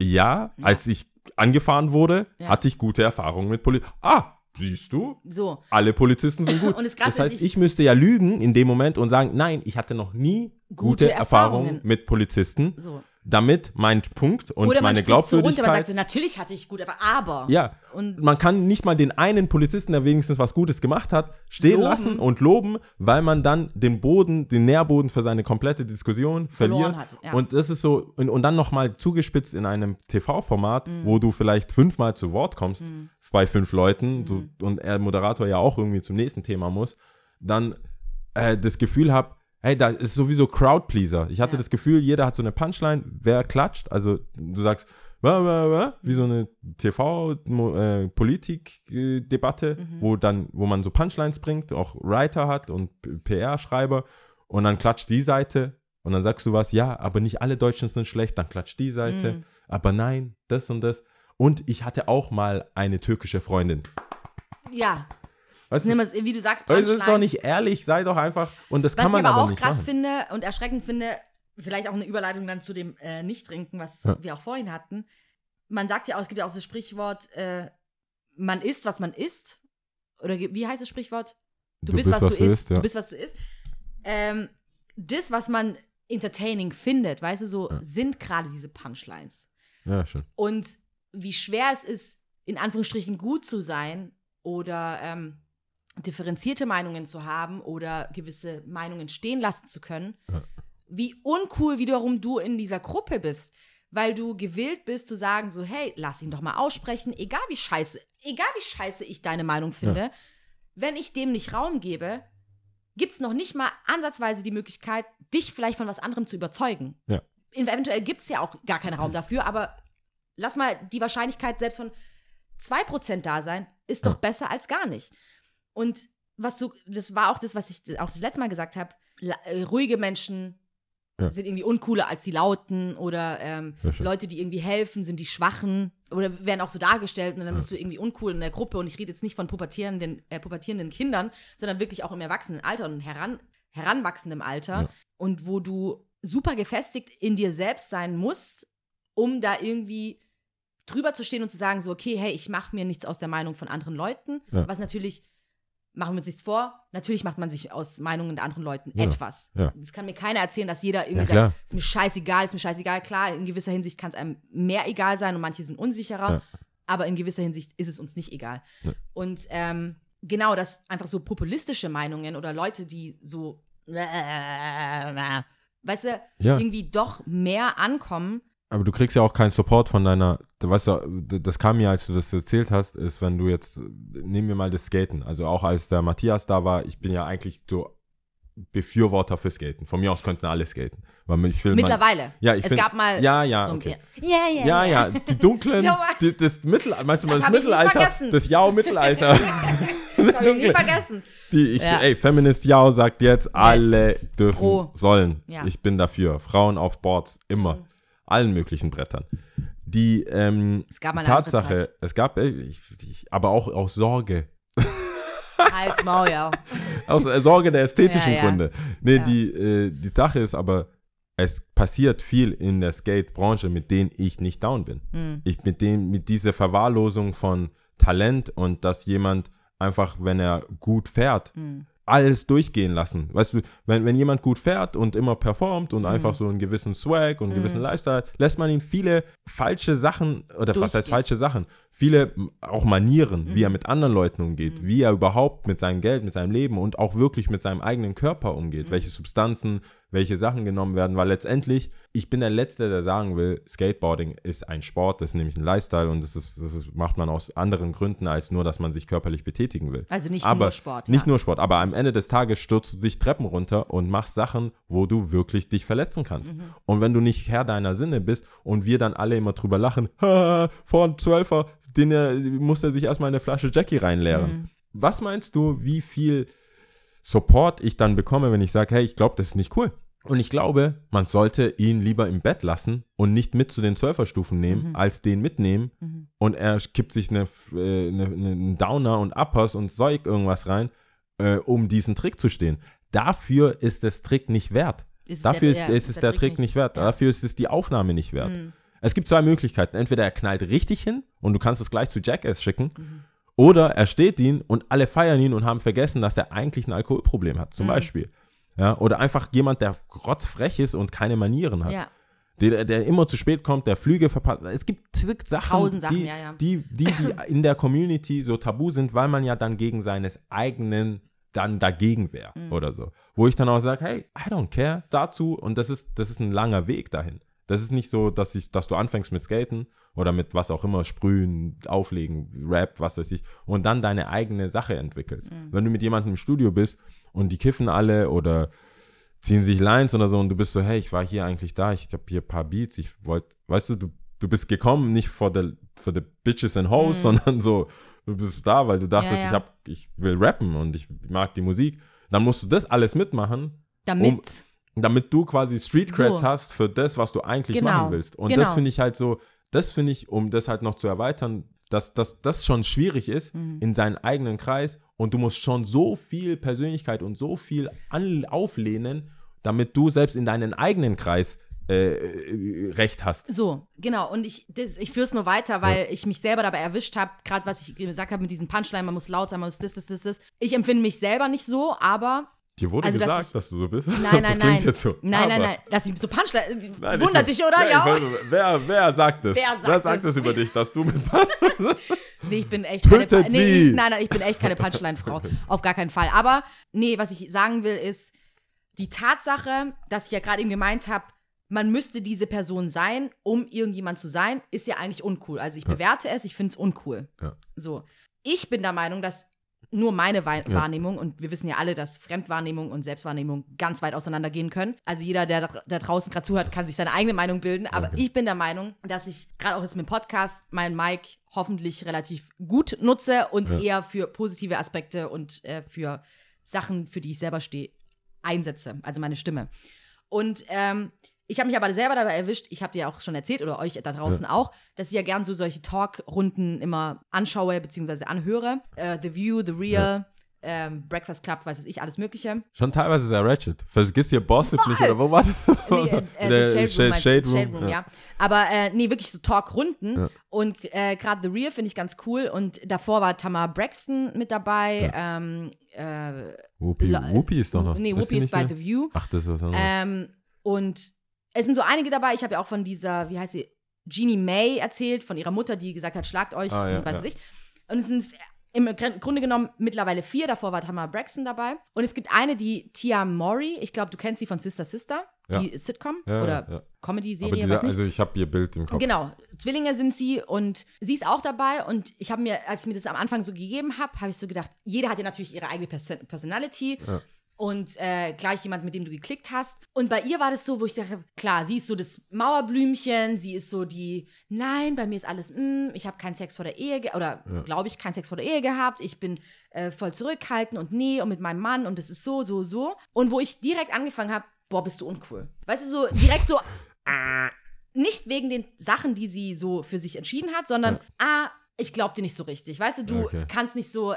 ja, als ich angefahren wurde, Ja. hatte ich gute Erfahrungen mit Polizisten. Ah, siehst du, So. alle Polizisten sind gut. Und das heißt, ich- müsste ja lügen in dem Moment und sagen, nein, ich hatte noch nie gute, Gute Erfahrungen Erfahrungen. mit Polizisten, So. Damit mein Punkt und Oder meine so runter, man Glaubwürdigkeit. sagt so, natürlich hatte ich gut, aber. ja, Und man kann nicht mal den einen Polizisten, der wenigstens was Gutes gemacht hat, stehen Loben. lassen und loben, weil man dann den Boden, den Nährboden für seine komplette Diskussion verliert. hat, ja. Und das ist so, und, und dann nochmal zugespitzt in einem TV-Format, Mhm. wo du vielleicht fünfmal zu Wort kommst bei fünf Leuten so, Mhm. und der Moderator ja auch irgendwie zum nächsten Thema muss, dann äh, das Gefühl habe, hey, da ist sowieso Crowdpleaser. Ich hatte Ja. das Gefühl, jeder hat so eine Punchline, wer klatscht, also du sagst, wa, wa, wa, wie so eine TV-Politik-Debatte, Mhm. wo dann, wo man so Punchlines bringt, auch Writer hat und PR-Schreiber und dann klatscht die Seite und dann sagst du was, ja, aber nicht alle Deutschen sind schlecht, dann klatscht die Seite, Mhm. aber nein, das und das. Und ich hatte auch mal eine türkische Freundin. ja, Weißt du, es, wie du sagst, das ist doch nicht ehrlich, sei doch einfach. Und das Was kann man ich aber aber auch nicht krass machen. finde und erschreckend finde, vielleicht auch eine Überleitung dann zu dem äh, Nicht-Trinken, was Ja. wir auch vorhin hatten. Man sagt ja auch, es gibt ja auch das Sprichwort, äh, man isst, was man isst. Oder wie heißt das Sprichwort? Du, bist, was, du isst. ja. Du bist, was du isst. Ähm, das, was man entertaining findet, weißt du, so sind gerade diese Punchlines. Ja, schon. Und wie schwer es ist, in Anführungsstrichen gut zu sein oder ähm, differenzierte Meinungen zu haben oder gewisse Meinungen stehen lassen zu können. Wie uncool wiederum du in dieser Gruppe bist, weil du gewillt bist zu sagen so, hey, lass ihn doch mal aussprechen, egal wie scheiße, egal wie scheiße ich deine Meinung finde, wenn ich dem nicht Raum gebe, gibt es noch nicht mal ansatzweise die Möglichkeit, dich vielleicht von was anderem zu überzeugen. Ja. Eventuell gibt es ja auch gar keinen Raum dafür, aber lass mal die Wahrscheinlichkeit selbst von 2% da sein, ist doch besser als gar nicht. Und was so, das war auch das, was ich auch das letzte Mal gesagt habe, äh, ruhige Menschen Ja. sind irgendwie uncooler als die Lauten oder ähm, Ja. Leute, die irgendwie helfen, sind die Schwachen oder werden auch so dargestellt und dann bist du irgendwie uncool in der Gruppe und ich rede jetzt nicht von pubertierenden, äh, pubertierenden Kindern, sondern wirklich auch im Erwachsenenalter und heran, heranwachsendem Alter Ja. und wo du super gefestigt in dir selbst sein musst, um da irgendwie drüber zu stehen und zu sagen, so, okay, hey, ich mache mir nichts aus der Meinung von anderen Leuten, Ja. was natürlich, machen wir uns nichts vor, natürlich macht man sich aus Meinungen der anderen Leuten Ja. etwas. Ja. Das kann mir keiner erzählen, dass jeder irgendwie Ja, sagt, ist mir scheißegal, ist mir scheißegal. Klar, in gewisser Hinsicht kann es einem mehr egal sein und manche sind unsicherer, aber in gewisser Hinsicht ist es uns nicht egal. Und ähm, genau, dass einfach so populistische Meinungen oder Leute, die so, weißt du, irgendwie doch mehr ankommen. Aber du kriegst ja auch keinen Support von deiner, du weißt ja, das kam mir, als du das erzählt hast, ist, wenn du jetzt, nehmen wir mal das Skaten, also auch als der Matthias da war, ich bin ja eigentlich so Befürworter für Skaten. Von mir aus könnten alle skaten. Weil ich will Mittlerweile. Man, ja, ich es find, gab mal ja, ja, so okay. Ja, ja, Ja, ja, die dunklen, mal. die, das Mittelalter, meinst du mal Das das, Mittelalter? Das Jau-Mittelalter. Das habe ich nie vergessen. Die, ich, Ja. Ey, Feminist Jau sagt jetzt, alle dürfen, Pro. sollen. Ja. Mhm. Ich bin dafür. Frauen auf Boards, immer. Allen möglichen Brettern. Die ähm, Es Tatsache, es gab, ey, ich, ich, aber auch aus Sorge. Hals, Maul, ja. Aus äh, Sorge der ästhetischen Ja, ja. Gründe. Nee, Ja. die, äh, die Sache ist aber, es passiert viel in der Skate-Branche, mit denen ich nicht down bin. Mhm. Ich mit dem, mit dieser Verwahrlosung von Talent und dass jemand einfach, wenn er gut fährt, Mhm. Alles durchgehen lassen. Weißt du, wenn, wenn jemand gut fährt und immer performt Mhm. und einfach so einen gewissen Swag und einen gewissen Lifestyle, lässt man ihn viele falsche Sachen, oder was heißt falsche Sachen? Viele auch Manieren, wie Mhm. er mit anderen Leuten umgeht, wie er überhaupt mit seinem Geld, mit seinem Leben und auch wirklich mit seinem eigenen Körper umgeht, Mhm. welche Substanzen, welche Sachen genommen werden, weil letztendlich, ich bin der Letzte, der sagen will, Skateboarding ist ein Sport, das ist nämlich ein Lifestyle und das, ist, das ist, macht man aus anderen Gründen, als nur, dass man sich körperlich betätigen will. Also nicht aber nur Sport, Nicht ja. nur Sport, aber am Ende des Tages stürzt du dich Treppen runter und machst Sachen, wo du wirklich dich verletzen kannst. Mhm. Und wenn du nicht Herr deiner Sinne bist und wir dann alle immer drüber lachen, "Ha, vor ein Zwölfer, den er, muss er sich erstmal eine Flasche Jackie reinleeren. Mhm. Was meinst du, wie viel Support ich dann bekomme, wenn ich sage, hey, ich glaube, das ist nicht cool. Und ich glaube, man sollte ihn lieber im Bett lassen und nicht mit zu den Zwölferstufen nehmen, als den mitnehmen und er kippt sich eine, äh, eine, einen Downer und Uppers und Zeug irgendwas rein, äh, um diesen Trick zu stehen. Dafür ist das Trick nicht wert. Ist es Dafür der- ist, ja, ist es der, Trick nicht wert. Ja. Mhm. Dafür ist es die Aufnahme nicht wert. Es gibt zwei Möglichkeiten. Entweder er knallt richtig hin und du kannst es gleich zu Jackass schicken. Mhm. Oder er steht ihn und alle feiern ihn und haben vergessen, dass der eigentlich ein Alkoholproblem hat, Mhm. zum Beispiel. Ja, oder einfach jemand, der rotzfrech ist und keine Manieren hat. Ja. Der, der immer zu spät kommt, der Flüge verpasst. Es gibt zig Sachen, Sachen, die, ja, ja. Die, die, die in der Community so tabu sind, weil man ja dann gegen seines eigenen dann dagegen wäre Mhm. oder so. Wo ich dann auch sage, hey, I don't care dazu und das ist, das ist ein langer Weg dahin. Das ist nicht so, dass, ich, dass du anfängst mit Skaten oder mit was auch immer, Sprühen, Auflegen, Rap, was weiß ich, und dann deine eigene Sache entwickelst. Mhm. Wenn du mit jemandem im Studio bist und die kiffen alle oder ziehen sich Lines oder so und du bist so, hey, ich war hier eigentlich da, ich habe hier ein paar Beats, ich wollte, weißt du, du, du bist gekommen nicht for the, for the bitches and hoes, sondern so, du bist da, weil du dachtest, Mhm. Ja, ja. ich hab, ich will rappen und ich mag die Musik. Dann musst du das alles mitmachen, Damit. Damit du quasi Street Creds So. hast für das, was du eigentlich Genau, machen willst. Und das genau. finde ich halt so, das finde ich, um das halt noch zu erweitern, dass, das schon schwierig ist Mhm. in seinen eigenen Kreis und du musst schon so viel Persönlichkeit und so viel an, auflehnen, damit du selbst in deinen eigenen Kreis äh, äh, Recht hast. So, genau. Und ich, das, ich führe es nur weiter, weil ich mich selber dabei erwischt habe, gerade was ich gesagt habe mit diesen Punchline, man muss laut sein, man muss das, das, das, das. Ich empfinde mich selber nicht so, aber Dir wurde Also, dass gesagt, ich- dass du so bist. nein, das nein, klingt nein. jetzt so. Nein, nein, nein. Dass ich so Punchline, Nein, wundert dich, oder? Ja, Ja. weiß, wer, wer sagt das? Wer sagt wer sagt es? das über dich, dass du mit Nee, ich bin echt keine nee, ich- Nein, nein, ich bin echt keine Punchline-Frau. Auf gar keinen Fall. Aber nee, was ich sagen will, ist die Tatsache, dass ich ja gerade eben gemeint habe, man müsste diese Person sein, um irgendjemand zu sein, ist ja eigentlich uncool. Also ich bewerte es, ich finde es uncool. Ja. So. Ich bin der Meinung, dass nur meine Wei- Wahrnehmung, und wir wissen ja alle, dass Fremdwahrnehmung und Selbstwahrnehmung ganz weit auseinandergehen können. Also jeder, der da, draußen gerade zuhört, kann sich seine eigene Meinung bilden. Aber ich bin der Meinung, dass ich gerade auch jetzt mit dem Podcast meinen Mic hoffentlich relativ gut nutze und eher für positive Aspekte und äh, für Sachen, für die ich selber stehe, einsetze. Also meine Stimme. Und ähm, ich habe mich aber selber dabei erwischt, ich habe dir auch schon erzählt oder euch da draußen auch, dass ich ja gern so solche Talkrunden immer anschaue bzw. anhöre. Äh, The View, The Real, ähm, Breakfast Club, weiß es ich, alles Mögliche. Schon teilweise sehr ratchet. Vergiss hier Bossip nicht, oder wo war das? Nee, äh, äh, Shade Room, du? Shade The Shade Room, Room, ja. ja. Aber äh, nee, wirklich so Talkrunden. Und äh, gerade The Real finde ich ganz cool. Und davor war Tamara Braxton mit dabei. Ähm, äh, Whoopi, Whoopi ist doch noch. nee, Whoopi ist bei? The View. Ach, das ist was anderes. Ähm, und es sind so einige dabei. Ich habe ja auch von dieser, wie heißt sie, Jeannie May erzählt, von ihrer Mutter, die gesagt hat, schlagt euch Ah, ja, und was ja. weiß ich. Und es sind im Gr- Grunde genommen mittlerweile vier. Davor war Tamara Braxton dabei. Und es gibt eine, die Tia Mori. Ich glaube, du kennst sie von Sister Sister, die Sitcom Ja, oder ja. Comedy-Serie, also ich habe ihr Bild im Kopf. Genau, Zwillinge sind sie und sie ist auch dabei und ich habe mir, als ich mir das am Anfang so gegeben habe, habe ich so gedacht, jeder hat ja natürlich ihre eigene Person Personality und äh, gleich jemand, mit dem du geklickt hast. Und bei ihr war das so, wo ich dachte, klar, sie ist so das Mauerblümchen, sie ist so die, nein, bei mir ist alles, mm, ich habe keinen Sex vor der Ehe, oder glaube ich, keinen Sex vor der Ehe gehabt, ich bin äh, voll zurückhaltend und nee und mit meinem Mann und das ist so, so, so. Und wo ich direkt angefangen habe, boah, bist du uncool. Weißt du, so direkt so, nicht wegen den Sachen, die sie so für sich entschieden hat, sondern, ah, ich glaube dir nicht so richtig. Weißt du, du Okay. kannst nicht so, äh,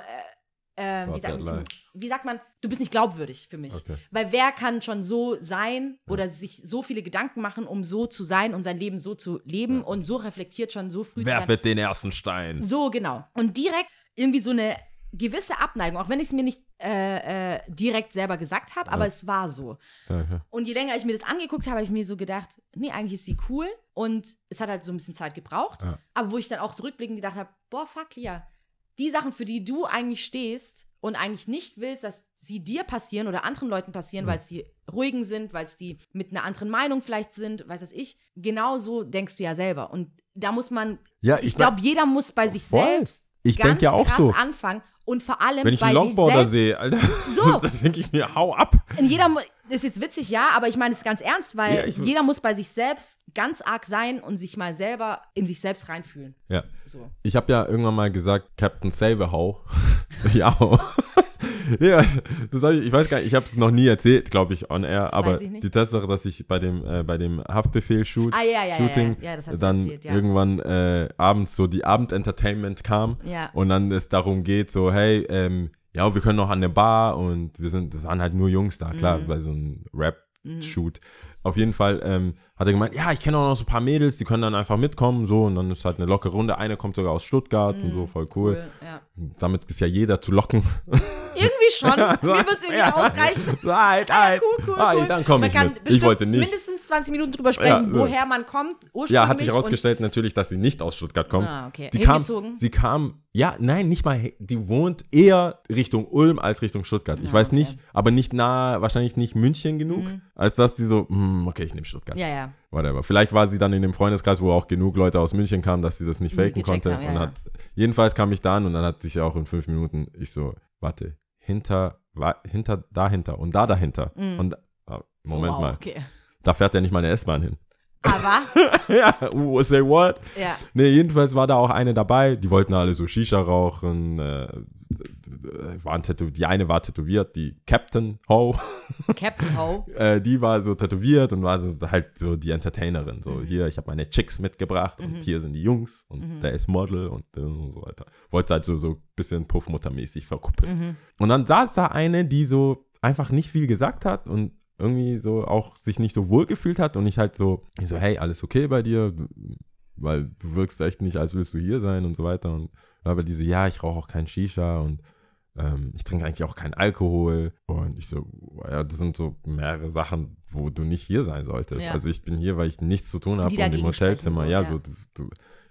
äh, wie, lie. Wie sagt man, du bist nicht glaubwürdig für mich. Okay. Weil wer kann schon so sein oder sich so viele Gedanken machen, um so zu sein und sein Leben so zu leben und so reflektiert schon so früh zu sein. Werfet den ersten Stein. So, genau. Und direkt irgendwie so eine gewisse Abneigung, auch wenn ich es mir nicht äh, äh, direkt selber gesagt habe, aber es war so. Ja, klar. Und je länger ich mir das angeguckt habe, habe ich mir so gedacht, nee, eigentlich ist sie cool. Und es hat halt so ein bisschen Zeit gebraucht. Ja. Aber wo ich dann auch zurückblickend gedacht habe, boah, fuck, Lia, die Sachen, für die du eigentlich stehst und eigentlich nicht willst, dass sie dir passieren oder anderen Leuten passieren, weil es die ruhigen sind, weil es die mit einer anderen Meinung vielleicht sind, weiß das ich, genau so denkst du ja selber. Und da muss man, Ja, ich ich glaube, jeder muss bei sich Voll. selbst Ich ganz ja auch krass so. anfangen und vor allem Wenn ich bei einen Longboarder sehe, Alter, So. das denke ich mir, hau ab. und jeder ist jetzt witzig, ja, aber ich meine es ganz ernst, weil Ja, jeder muss bei sich selbst ganz arg sein und sich mal selber in sich selbst reinfühlen. Ja. So. Ich habe ja irgendwann mal gesagt, Captain Saverhow. ja. ja, das hab ich, ich weiß gar nicht, ich habe es noch nie erzählt, glaube ich, on air, aber die Tatsache, dass ich bei dem, äh, bei dem Haftbefehl-Shoot, Ah, ja, ja, Shooting, ja, das dann erzählt, irgendwann äh, abends so die Abendentertainment kam und dann es darum geht, so, hey, ähm, ja, wir können noch an der Bar und wir sind, waren halt nur Jungs da, klar, Mhm. bei so einem Rap-Shoot. Auf jeden Fall ähm, hat er gemeint, ja, ich kenne auch noch so ein paar Mädels, die können dann einfach mitkommen, so, und dann ist halt eine lockere Runde. Eine kommt sogar aus Stuttgart und so, voll cool. Cool, ja. Damit ist ja jeder zu locken. Irgendwie schon. Mir wird es irgendwie Ja. ausreichen. Halt, halt. Cool, cool, Ah, cool. Dann komme ich mit. Ich wollte nicht. mindestens 20 Minuten drüber sprechen, Ja, woher man kommt, ursprünglich. Ja, hat sich herausgestellt natürlich, dass sie nicht aus Stuttgart kommt. Ah, okay. Die kam, sie kam, ja, nein, nicht mal, die wohnt eher Richtung Ulm als Richtung Stuttgart. Ich Ah, weiß okay. nicht, aber nicht nah, wahrscheinlich nicht München genug, als dass die so, hm, okay, ich nehme Stuttgart. Ja, ja. Whatever. Vielleicht war sie dann in dem Freundeskreis, wo auch genug Leute aus München kamen, dass sie das nicht faken konnte. haben, ja, und hat, jedenfalls kam ich da an und dann hat sich ja auch in fünf Minuten, ich so, warte, hinter, wa, hinter, dahinter und da dahinter. Und, ah, Moment Mm. wow, mal, okay. da fährt ja nicht mal eine S-Bahn hin. Aber, ja, uh, say what? ja. Nee, jedenfalls war da auch eine dabei, die wollten alle so Shisha rauchen, äh, waren die eine war tätowiert, die Captain Ho, Captain Ho. äh, die war so tätowiert und war so, halt so die Entertainerin. So, hier, ich habe meine Chicks mitgebracht und hier sind die Jungs und der ist Model und, äh, und so weiter. Wollte halt so, so ein bisschen Puffmuttermäßig verkuppeln. Und dann saß da eine, die so einfach nicht viel gesagt hat und irgendwie so auch sich nicht so wohl gefühlt hat und ich halt so, ich so, hey, alles okay bei dir? Weil du wirkst echt nicht, als willst du hier sein und so weiter. Und aber die so, ja, ich rauche auch kein Shisha und ähm, ich trinke eigentlich auch keinen Alkohol. Und ich so, ja, das sind so mehrere Sachen, wo du nicht hier sein solltest. Ja. Also ich bin hier, weil ich nichts zu tun habe und im Hotelzimmer, so, ja, ja. so, du, du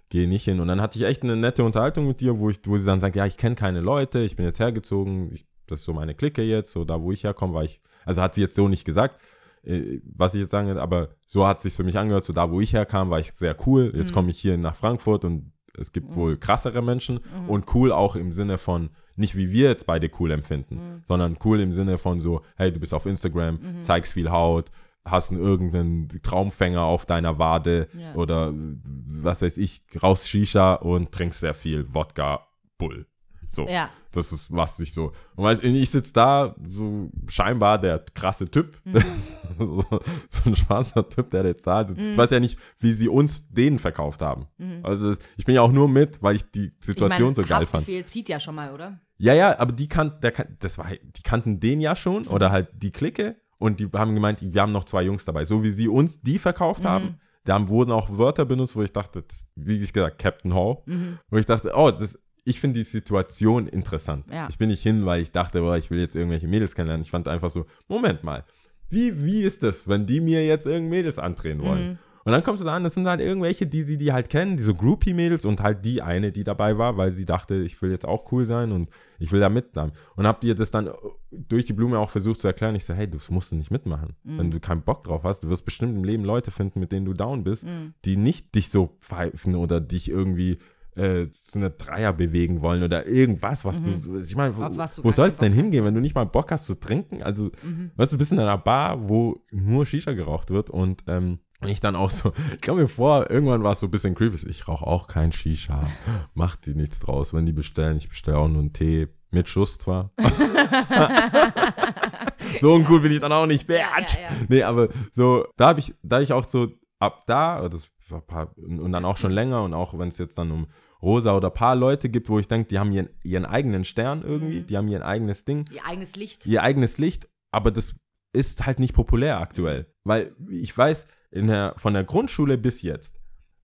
geh nicht hin. Und dann hatte ich echt eine nette Unterhaltung mit dir, wo ich, wo sie dann sagt, ja, ich kenne keine Leute, ich bin jetzt hergezogen, ich, das ist so meine Clique jetzt, so da, wo ich herkomme, war ich, also hat sie jetzt so nicht gesagt, äh, was ich jetzt sagen will, aber so hat es sich für mich angehört, so da, wo ich herkam, war ich sehr cool. Jetzt Mhm. komme ich hier nach Frankfurt und es gibt wohl krassere Menschen Mhm. und cool auch im Sinne von, nicht wie wir jetzt beide cool empfinden, Mhm. sondern cool im Sinne von so, hey, du bist auf Instagram, zeigst viel Haut, hast einen irgendeinen Traumfänger auf deiner Wade Ja. oder was weiß ich, rauchst Shisha und trinkst sehr viel Wodka Bull. So. Ja. Das ist, was ich so. Und weißt, ich sitze da, so scheinbar der krasse Typ, Mhm. so, ein schwarzer Typ, der jetzt da sitzt. Ich weiß ja nicht, wie sie uns den verkauft haben. Also es- ich bin ja auch nur mit, weil ich die Mhm. Ich Situation mein, so geil fand. Haftbefehl zieht ja schon mal, oder? Ja, ja, aber die kannten, der kan- das war, die kannten den ja schon oder halt die Clique und die haben gemeint, wir haben noch zwei Jungs dabei. So wie sie uns die verkauft haben, da haben, wurden auch Wörter benutzt, wo ich dachte, das, wie ich gesagt, Captain Hall, wo ich dachte, oh, das, ich finde die Situation interessant. Ja. Ich bin nicht hin, weil ich dachte, oh, ich will jetzt irgendwelche Mädels kennenlernen. Ich fand einfach so, Moment mal, wie, wie ist das, wenn die mir jetzt irgend Mädels andrehen wollen? Und dann kommst du da an, das sind halt irgendwelche, die sie die halt kennen, diese Groupie-Mädels und halt die eine, die dabei war, weil sie dachte, ich will jetzt auch cool sein und ich will da mitmachen. Und habt ihr das dann durch die Blume auch versucht zu erklären? Ich so, hey, das musst du nicht mitmachen. Wenn du keinen Bock drauf hast, du wirst bestimmt im Leben Leute finden, mit denen du down bist, die nicht dich so pfeifen oder dich irgendwie äh, zu einer Dreier bewegen wollen oder irgendwas, was du, ich meine, wo, wo soll es denn hingehen, wenn du nicht mal Bock hast zu trinken? Also, weißt du, du bist in einer Bar, wo nur Shisha geraucht wird und ähm, ich dann auch so, ich komme mir vor, irgendwann war es so ein bisschen creepy. Ich rauche auch kein Shisha. Macht die nichts draus, wenn die bestellen. Ich bestelle auch nur einen Tee. Mit Schuss zwar. so uncool bin ich dann auch nicht. Ja, ja, ja. Nee, aber so, da habe ich, da ich auch so ab da, das war ein paar, und dann auch schon länger und auch wenn es jetzt dann um Rosa oder paar Leute gibt, wo ich denke, die haben ihren, ihren eigenen Stern irgendwie, Mhm. die haben ihr eigenes Ding Ihr eigenes Licht. ihr eigenes Licht, aber das ist halt nicht populär aktuell. Weil ich weiß, der, von der Grundschule bis jetzt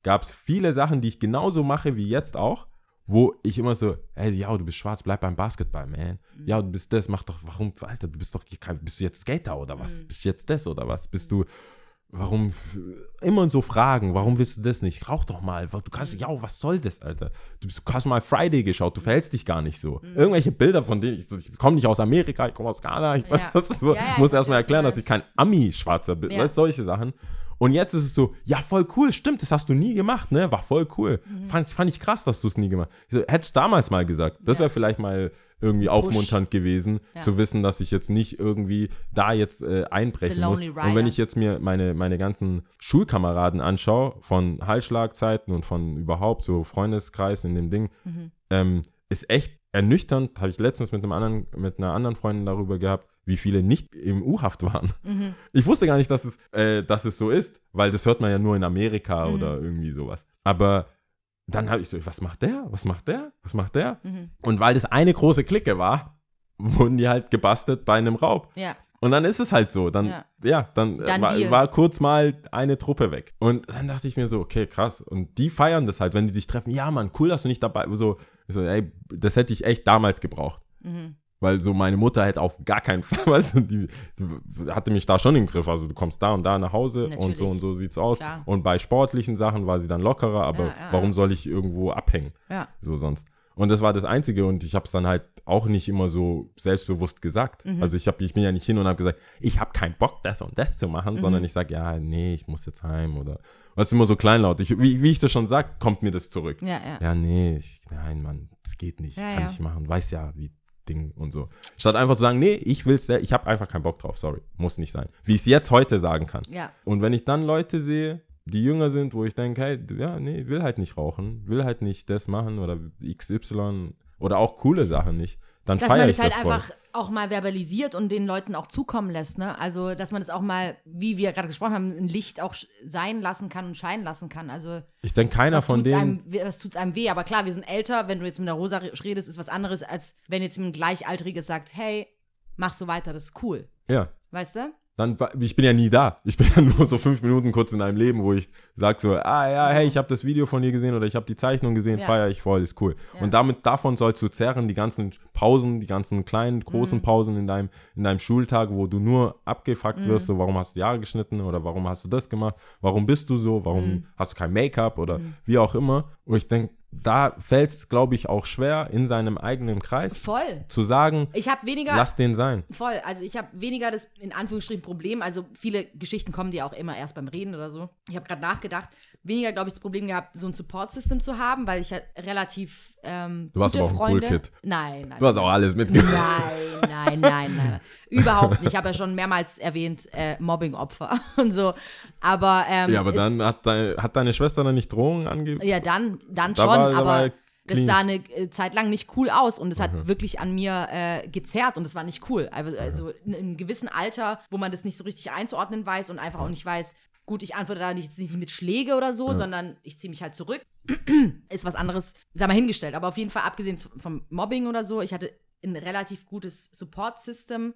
gab es viele Sachen, die ich genauso mache wie jetzt auch, wo ich immer so, hey, ja, du bist schwarz, bleib beim Basketball, man. Ja, du bist das, mach doch, warum, Alter, du bist doch, bist du jetzt Skater oder was? Bist du jetzt das oder was? Bist du, warum, immer so Fragen, warum willst du das nicht? Rauch doch mal, du kannst, ja, was soll das, Alter? Du, bist, du hast mal Friday geschaut, du verhältst dich gar nicht so. Irgendwelche Bilder von denen, ich, ich komme nicht aus Amerika, ich komme aus Ghana, ich Ja. so, Ja, ja, muss erstmal erklären, dass ich kein Ami-Schwarzer bin, Ja. weißt du, solche Sachen. Und jetzt ist es so, ja, voll cool, stimmt, das hast du nie gemacht, ne? War voll cool. Mhm. Fand, fand ich krass, dass du es nie gemacht hast. So, Hättest damals mal gesagt. Das wäre vielleicht mal irgendwie aufmunternd gewesen, Ja. zu wissen, dass ich jetzt nicht irgendwie da jetzt äh, einbrechen muss. Lonely Und wenn Rider. ich jetzt mir meine, meine ganzen Schulkameraden anschaue, von Hallschlagzeiten und von überhaupt so Freundeskreis in dem Ding, Mhm. ähm, ist echt ernüchternd. Habe ich letztens mit einem anderen, mit einer anderen Freundin darüber gehabt, wie viele nicht im U-Haft waren. Mhm. Ich wusste gar nicht, dass es, äh, dass es so ist, weil das hört man ja nur in Amerika Mhm. oder irgendwie sowas. Aber dann habe ich so, was macht der? Was macht der? Was macht der? Mhm. Und weil das eine große Clique war, wurden die halt gebastelt bei einem Raub. Ja. Und dann ist es halt so. Dann, ja, Ja. dann, Dann war, war kurz mal eine Truppe weg. Und dann dachte ich mir so, okay, krass. Und die feiern das halt, wenn die dich treffen. Ja, Mann, cool, dass du nicht dabei so, so, ey, das hätte ich echt damals gebraucht. Mhm. Weil so meine Mutter hätte auf gar keinen Fall, weißt du, die, die hatte mich da schon im Griff. Also du kommst da und da nach Hause und Natürlich. so und so sieht's aus. Klar. Und bei sportlichen Sachen war sie dann lockerer, aber Ja, ja, warum ja. soll ich irgendwo abhängen? Ja. So sonst. Und das war das Einzige und ich habe es dann halt auch nicht immer so selbstbewusst gesagt. Mhm. Also ich, hab, ich bin ja nicht hin und habe gesagt, ich habe keinen Bock, das und das zu machen, Mhm. sondern ich sage, ja, nee, ich muss jetzt heim oder was immer so kleinlaut. Ich, wie, wie ich das schon sag, kommt mir das zurück. Ja, ja. Ja, nee, ich, nein, Mann, das geht nicht, Ja, kann ja. ich machen, weiß ja, wie Ding und so. Statt einfach zu sagen, nee, ich will's, ich habe einfach keinen Bock drauf, sorry, muss nicht sein. Wie ich es jetzt heute sagen kann. Ja. Und wenn ich dann Leute sehe, die jünger sind, wo ich denke, hey, ja, nee, will halt nicht rauchen, will halt nicht das machen oder XY oder auch coole Sachen nicht, dann feiere ich halt das voll. einfach auch mal verbalisiert und den Leuten auch zukommen lässt, ne? Also, dass man es auch mal, wie wir gerade gesprochen haben, ein Licht auch sein lassen kann und scheinen lassen kann. Also, Ich denke, keiner von denen, einem, was tut's einem weh? Aber klar, wir sind älter. Wenn du jetzt mit der Rosa re- redest, ist was anderes, als wenn jetzt ein Gleichaltriges sagt, hey, mach so weiter, das ist cool. ja, Weißt du? Dann, ich bin ja nie da. Ich bin ja nur so fünf Minuten kurz in einem Leben, wo ich sage so, ah ja, hey, ich habe das Video von dir gesehen oder ich habe die Zeichnung gesehen, Ja. feiere ich voll, ist cool. Ja. Und damit, davon sollst du zerren, die ganzen Pausen, die ganzen kleinen, Mhm. großen Pausen in deinem, in deinem Schultag, wo du nur abgefuckt Mhm. wirst, so, warum hast du die Haare geschnitten oder warum hast du das gemacht, warum bist du so, warum Mhm. hast du kein Make-up oder wie auch immer. Wo ich denke, da fällt es, glaube ich, auch schwer, in seinem eigenen Kreis Voll. zu sagen, Ich habe weniger. lass den sein. Voll, also ich habe weniger das in Anführungsstrichen Problem. Also viele Geschichten kommen dir auch immer erst beim Reden oder so. Ich habe gerade nachgedacht, weniger glaube ich das Problem gehabt, so ein Support-System zu haben, weil ich halt relativ ähm, Du warst aber auch ein Freunde. Cool-Kid. Nein, nein. Du hast auch alles mitgemacht. Nein, nein, nein, nein. Überhaupt nicht. Ich habe ja schon mehrmals erwähnt, äh, Mobbing-Opfer und so. Aber, ähm, Ja, aber dann hat, dein, hat deine Schwester dann nicht Drohungen angegeben? Ja, dann, dann Da schon, war- da aber er das sah eine äh, Zeit lang nicht cool aus und es hat wirklich an mir äh, gezerrt und es war nicht cool. Also, also in, in einem gewissen Alter, wo man das nicht so richtig einzuordnen weiß und einfach auch nicht weiß, gut, ich antworte da nicht, nicht mit Schläge oder so, sondern ich ziehe mich halt zurück, ist was anderes, sei mal hingestellt. Aber auf jeden Fall, abgesehen vom Mobbing oder so, ich hatte ein relativ gutes Support-System,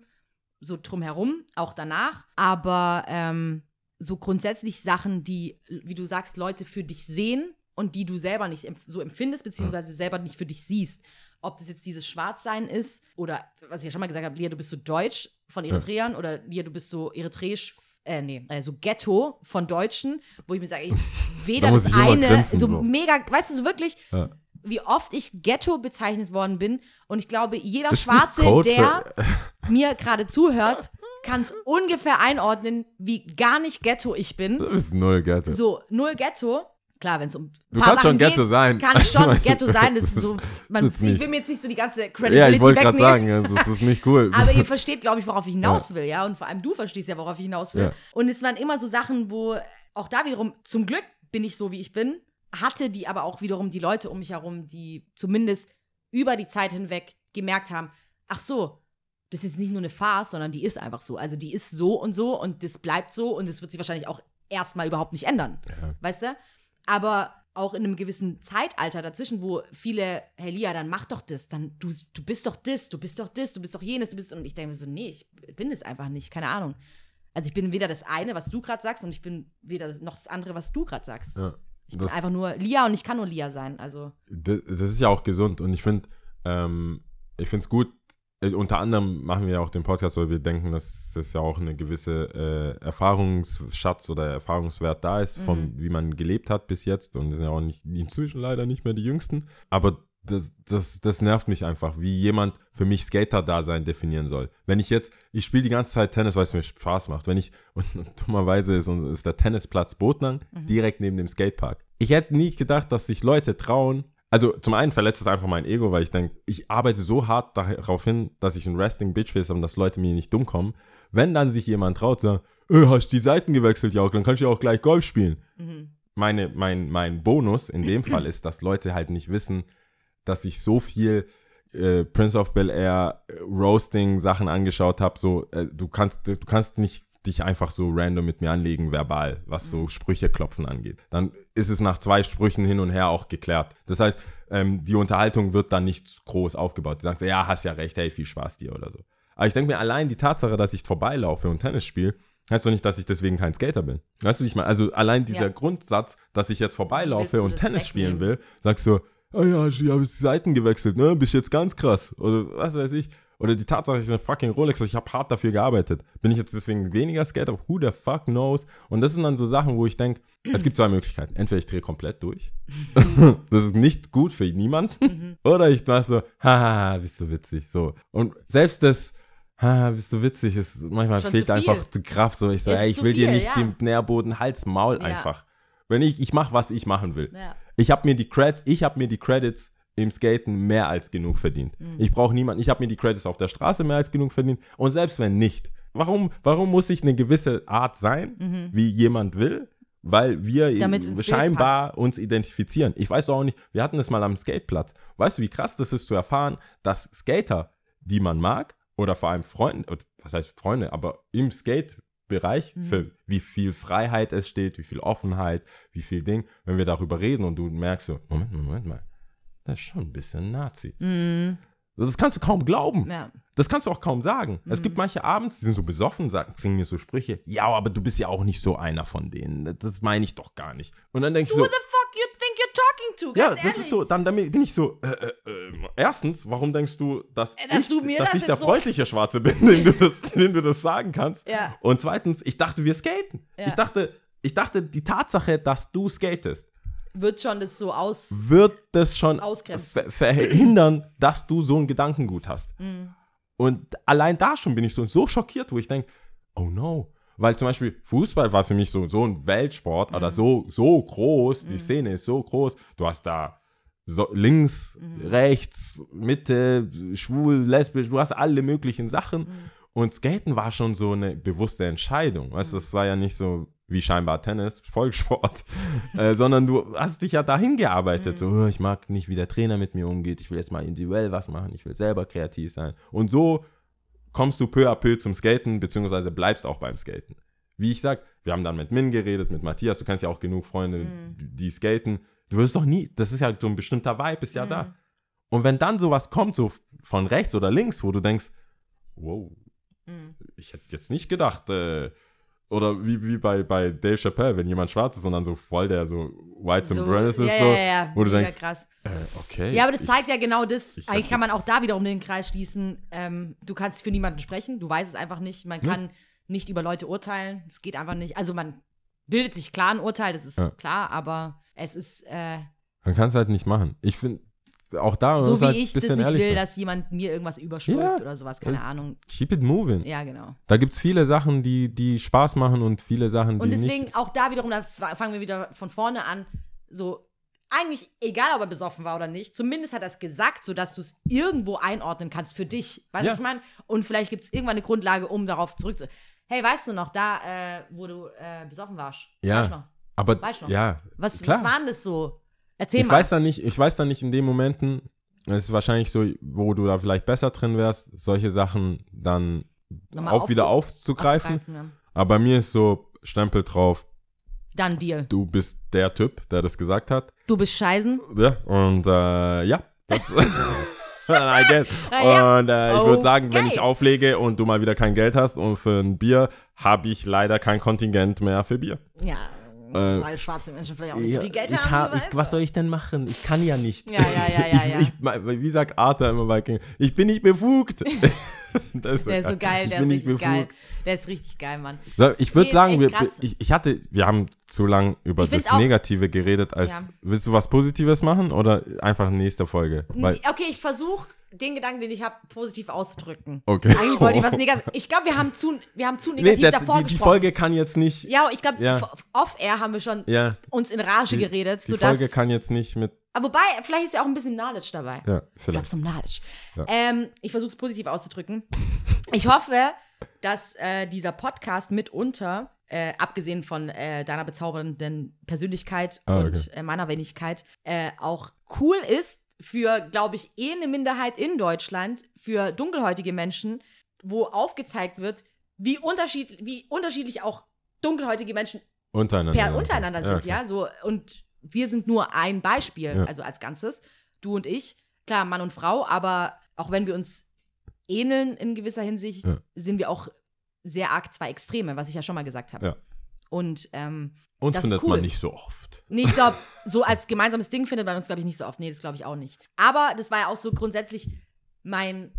so drumherum, auch danach. Aber ähm, so grundsätzlich Sachen, die, wie du sagst, Leute für dich sehen und die du selber nicht so empfindest, beziehungsweise selber nicht für dich siehst. Ob das jetzt dieses Schwarzsein ist oder, was ich ja schon mal gesagt habe, Lia, du bist so deutsch von Eritreern oder Lia, du bist so eritreisch, äh, nee, äh, so Ghetto von Deutschen, wo ich mir sage, ey, weder Da das ich eine, so, so. mega, weißt du, so wirklich, Ja. wie oft ich Ghetto bezeichnet worden bin und ich glaube, jeder nicht Schwarze, der mir gerade zuhört, kann es ungefähr einordnen, wie gar nicht Ghetto ich bin. Du bist null Ghetto. So, null Ghetto. Klar, wenn es um Du kannst Sachen schon Ghetto geht, sein. Kann ich schon Ghetto sein. Das ist so, man, ist ich will mir jetzt nicht so die ganze Credibility ja, ich wollte gerade sagen, das ist nicht cool. Aber ihr versteht, glaube ich, worauf ich hinaus will, ja. Und vor allem du verstehst ja, worauf ich hinaus will. Ja. Und es waren immer so Sachen, wo auch da wiederum, zum Glück bin ich so, wie ich bin, hatte die aber auch wiederum die Leute um mich herum, die zumindest über die Zeit hinweg gemerkt haben, ach so, das ist nicht nur eine Farce, sondern die ist einfach so. Also die ist so und so und das bleibt so und das wird sich wahrscheinlich auch erstmal überhaupt nicht ändern. Weißt du? Aber auch in einem gewissen Zeitalter dazwischen, wo viele, hey Lia, dann mach doch das, dann du, du bist doch das, du bist doch das, du bist doch jenes, du bist und ich denke mir so, nee, ich bin es einfach nicht, keine Ahnung. Also ich bin weder das eine, was du gerade sagst, und ich bin weder das, noch das andere, was du gerade sagst. ja, Ich bin einfach nur Lia und ich kann nur Lia sein. Also das, das ist ja auch gesund und ich finde, ähm, ich finde es gut, unter anderem machen wir ja auch den Podcast, weil wir denken, dass das ja auch eine gewisse äh, Erfahrungsschatz oder Erfahrungswert da ist, von wie man gelebt hat bis jetzt und wir sind ja auch nicht, inzwischen leider nicht mehr die Jüngsten, aber das, das, das nervt mich einfach, wie jemand für mich Skater-Dasein definieren soll. Wenn ich jetzt, ich spiele die ganze Zeit Tennis, weil es mir Spaß macht. Wenn ich, und, dummerweise ist, ist der Tennisplatz Botnang direkt neben dem Skatepark. Ich hätte nie gedacht, dass sich Leute trauen, also zum einen verletzt es einfach mein Ego, weil ich denke, ich arbeite so hart darauf hin, dass ich ein Resting Bitchface habe und dass Leute mir nicht dumm kommen. Wenn dann sich jemand traut, sagt, äh, hast die Seiten gewechselt, ja, dann kannst du ja auch gleich Golf spielen. Meine, mein, mein Bonus in dem Fall ist, dass Leute halt nicht wissen, dass ich so viel äh, Prince of Bel Air äh, Roasting Sachen angeschaut habe. So, äh, du kannst, du kannst nicht dich einfach so random mit mir anlegen, verbal, was so Sprüche klopfen angeht. Dann ist es nach zwei Sprüchen hin und her auch geklärt. Das heißt, ähm, die Unterhaltung wird dann nicht groß aufgebaut. Du sagst, ja, hast ja recht, hey, viel Spaß dir oder so. Aber ich denke mir, allein die Tatsache, dass ich vorbeilaufe und Tennis spiele, heißt doch nicht, dass ich deswegen kein Skater bin. Weißt du, wie ich meine? Also allein dieser Ja. Grundsatz, dass ich jetzt vorbeilaufe und Tennis spielen will, sagst du, ah ja, ich habe die Seiten gewechselt, ne? Bist jetzt ganz krass. Oder was weiß ich. Oder die Tatsache, ich eine fucking Rolex, ich habe hart dafür gearbeitet. Bin ich jetzt deswegen weniger Skater? Who the fuck knows? Und das sind dann so Sachen, wo ich denke, es gibt zwei Möglichkeiten. Entweder ich drehe komplett durch. das ist nicht gut für niemanden. Oder ich mach so, haha, bist du witzig. So. Und selbst das, haha, bist du witzig, ist manchmal Schon fehlt einfach die Kraft. So, ich so, ey, ich will dir viel, nicht ja. den Nährboden, Hals, Maul Ja. einfach. Wenn ich, ich mache, was ich machen will. Ja. Ich habe mir die Credits, ich habe mir die Credits im Skaten mehr als genug verdient. Mhm. Ich brauche niemanden, ich habe mir die Credits auf der Straße mehr als genug verdient. Und selbst wenn nicht, warum, warum muss ich eine gewisse Art sein, wie jemand will? Weil wir Mhm. Scheinbar uns identifizieren. Ich weiß doch auch nicht, wir hatten es mal am Skateplatz. Weißt du, wie krass das ist zu erfahren, dass Skater, die man mag, oder vor allem Freunde, was heißt Freunde, aber im Skate-Bereich, Mhm. für wie viel Freiheit es steht, wie viel Offenheit, wie viel Ding, wenn wir darüber reden und du merkst so, Moment Moment mal, das ist schon ein bisschen Nazi. Das kannst du kaum glauben. Mhm. Ja. Mhm. Das kannst du auch kaum sagen. Es gibt manche Abends, die sind so besoffen, sagen, bringen mir so Sprüche, ja, aber du bist ja auch nicht so einer von denen. Das meine ich doch gar nicht. Und dann denkst du Who so, the fuck you think you're talking to? ja, das ehrlich. ist so, dann damit bin ich so, äh, äh, äh, erstens, warum denkst du, dass, Äh, dass ich, du dass das ich der so- freundliche Schwarze bin, dem du das, dem du das sagen kannst? Ja. Und zweitens, ich dachte, wir skaten. Ja. Ich dachte, ich dachte, die Tatsache, dass du skatest, Wird schon das so aus. wird das schon ver verhindern, dass du so ein Gedankengut hast. Mhm. Und allein da schon bin ich so, so schockiert, wo ich denke, oh no. Weil zum Beispiel Fußball war für mich so, so ein Weltsport, Mhm. oder so, so groß, die Szene ist so groß. Du hast da so links, Mhm. rechts, Mitte, schwul, lesbisch, du hast alle möglichen Sachen. Mhm. Und Skaten war schon so eine bewusste Entscheidung. Weißt das war ja nicht so wie scheinbar Tennis, Volkssport, äh, sondern du hast dich ja dahin gearbeitet. So, "Oh, ich mag nicht, wie der Trainer mit mir umgeht. Ich will jetzt mal individuell was machen. Ich will selber kreativ sein. Und so kommst du peu à peu zum Skaten, beziehungsweise bleibst auch beim Skaten. Wie ich sag, wir haben dann mit Min geredet, mit Matthias. Du kennst ja auch genug Freunde, die skaten. Du wirst doch nie, das ist ja so ein bestimmter Vibe, ist ja da. Und wenn dann sowas kommt, so von rechts oder links, wo du denkst, wow, ich hätte jetzt nicht gedacht, äh, oder wie, wie bei, bei Dave Chappelle, wenn jemand schwarz ist und dann so voll der so White So, Supremacist ist, ja, so, ja, ja, wo du denkst, krass. äh, okay. Ja, aber das ich- zeigt ja genau das. ich Eigentlich kann man auch da wiederum den Kreis schließen. Ähm, du kannst für niemanden sprechen, du weißt es einfach nicht. Man kann nicht über Leute urteilen. Es geht einfach nicht. Also man bildet sich klar ein Urteil, das ist klar, aber es ist äh, Man kann es halt nicht machen. Ich finde, auch da so wie halt ich das nicht will, sein. dass jemand mir irgendwas überstülpt Ja. oder sowas, keine Ahnung. Keep it moving. Ja, genau. Da gibt es viele Sachen, die, die Spaß machen und viele Sachen, die Und deswegen nicht. auch da wiederum, da fa- fangen wir wieder von vorne an, so eigentlich egal, ob er besoffen war oder nicht, zumindest hat er es gesagt, sodass du es irgendwo einordnen kannst für dich. Weißt du, Ja. was ich meine? Und vielleicht gibt es irgendwann eine Grundlage, um darauf zurückzu... Hey, weißt du noch, da, äh, wo du äh, besoffen warst? Ja. Weißt du noch? Aber Weißt du noch? ja, Was, klar. was war denn das so? Erzähl ich mal. weiß dann nicht, ich weiß dann nicht in den Momenten, es ist wahrscheinlich so, wo du da vielleicht besser drin wärst, solche Sachen dann Nochmal auch wieder aufzu- aufzugreifen. aufzugreifen, ja. Aber bei mir ist so Stempel drauf, Dann Deal. du bist der Typ, der das gesagt hat. Du bist Scheißen. Ja, und äh, ja. Das, I get. Ja. Und äh, ich würde sagen, wenn ich auflege und du mal wieder kein Geld hast und für ein Bier, habe ich leider kein Kontingent mehr für Bier. Ja, Äh, weil schwarze Menschen vielleicht auch nicht so viel Geld ich haben. hab- wie ich, was soll ich denn machen? Ich kann ja nicht. Ja, ja, ja, ja, ja. Ich, ich, mein, wie sagt Arthur immer bei King, ich bin nicht befugt. Der ist so geil, Ich der ist richtig geil. Der ist richtig geil, Mann. So, ich würde Nee, sagen, wir, ich, ich hatte, wir haben zu lang über Ich das Negative geredet. Als, Ja. Willst du was Positives machen oder einfach nächste Folge? Weil, okay, ich versuche den Gedanken, den ich habe, positiv auszudrücken. Okay. Eigentlich wollte ich was negativ. Ich glaube, wir haben zu, wir haben zu nee, negativ der, davor die, die gesprochen. Folge kann jetzt nicht. ja, ich glaube, Ja. off-air haben wir schon Ja. uns in Rage geredet, Die sodass. Folge kann jetzt nicht mit. aber wobei, vielleicht ist ja auch ein bisschen Knowledge dabei. Ja, Ich glaube, vielleicht. so Knowledge. Ähm, ich versuche es positiv auszudrücken. Ich hoffe, dass äh, dieser Podcast mitunter, äh, abgesehen von äh, deiner bezaubernden Persönlichkeit Ah, okay. und äh, meiner Wenigkeit, äh, auch cool ist für, glaube ich, eh eine Minderheit in Deutschland, für dunkelhäutige Menschen, wo aufgezeigt wird, wie, unterschied wie unterschiedlich auch dunkelhäutige Menschen Untereinander. per untereinander sind, okay. ja, so und wir sind nur ein Beispiel, Ja. also als Ganzes, du und ich, klar, Mann und Frau, aber auch wenn wir uns ähneln in gewisser Hinsicht, Ja. sind wir auch sehr arg zwei Extreme, was ich ja schon mal gesagt habe. Ja. Und ähm, Uns findet cool. man nicht so oft. Nee, ich glaube, so als gemeinsames Ding findet man uns, glaube ich, nicht so oft. Nee, das glaube ich auch nicht. Aber das war ja auch so grundsätzlich mein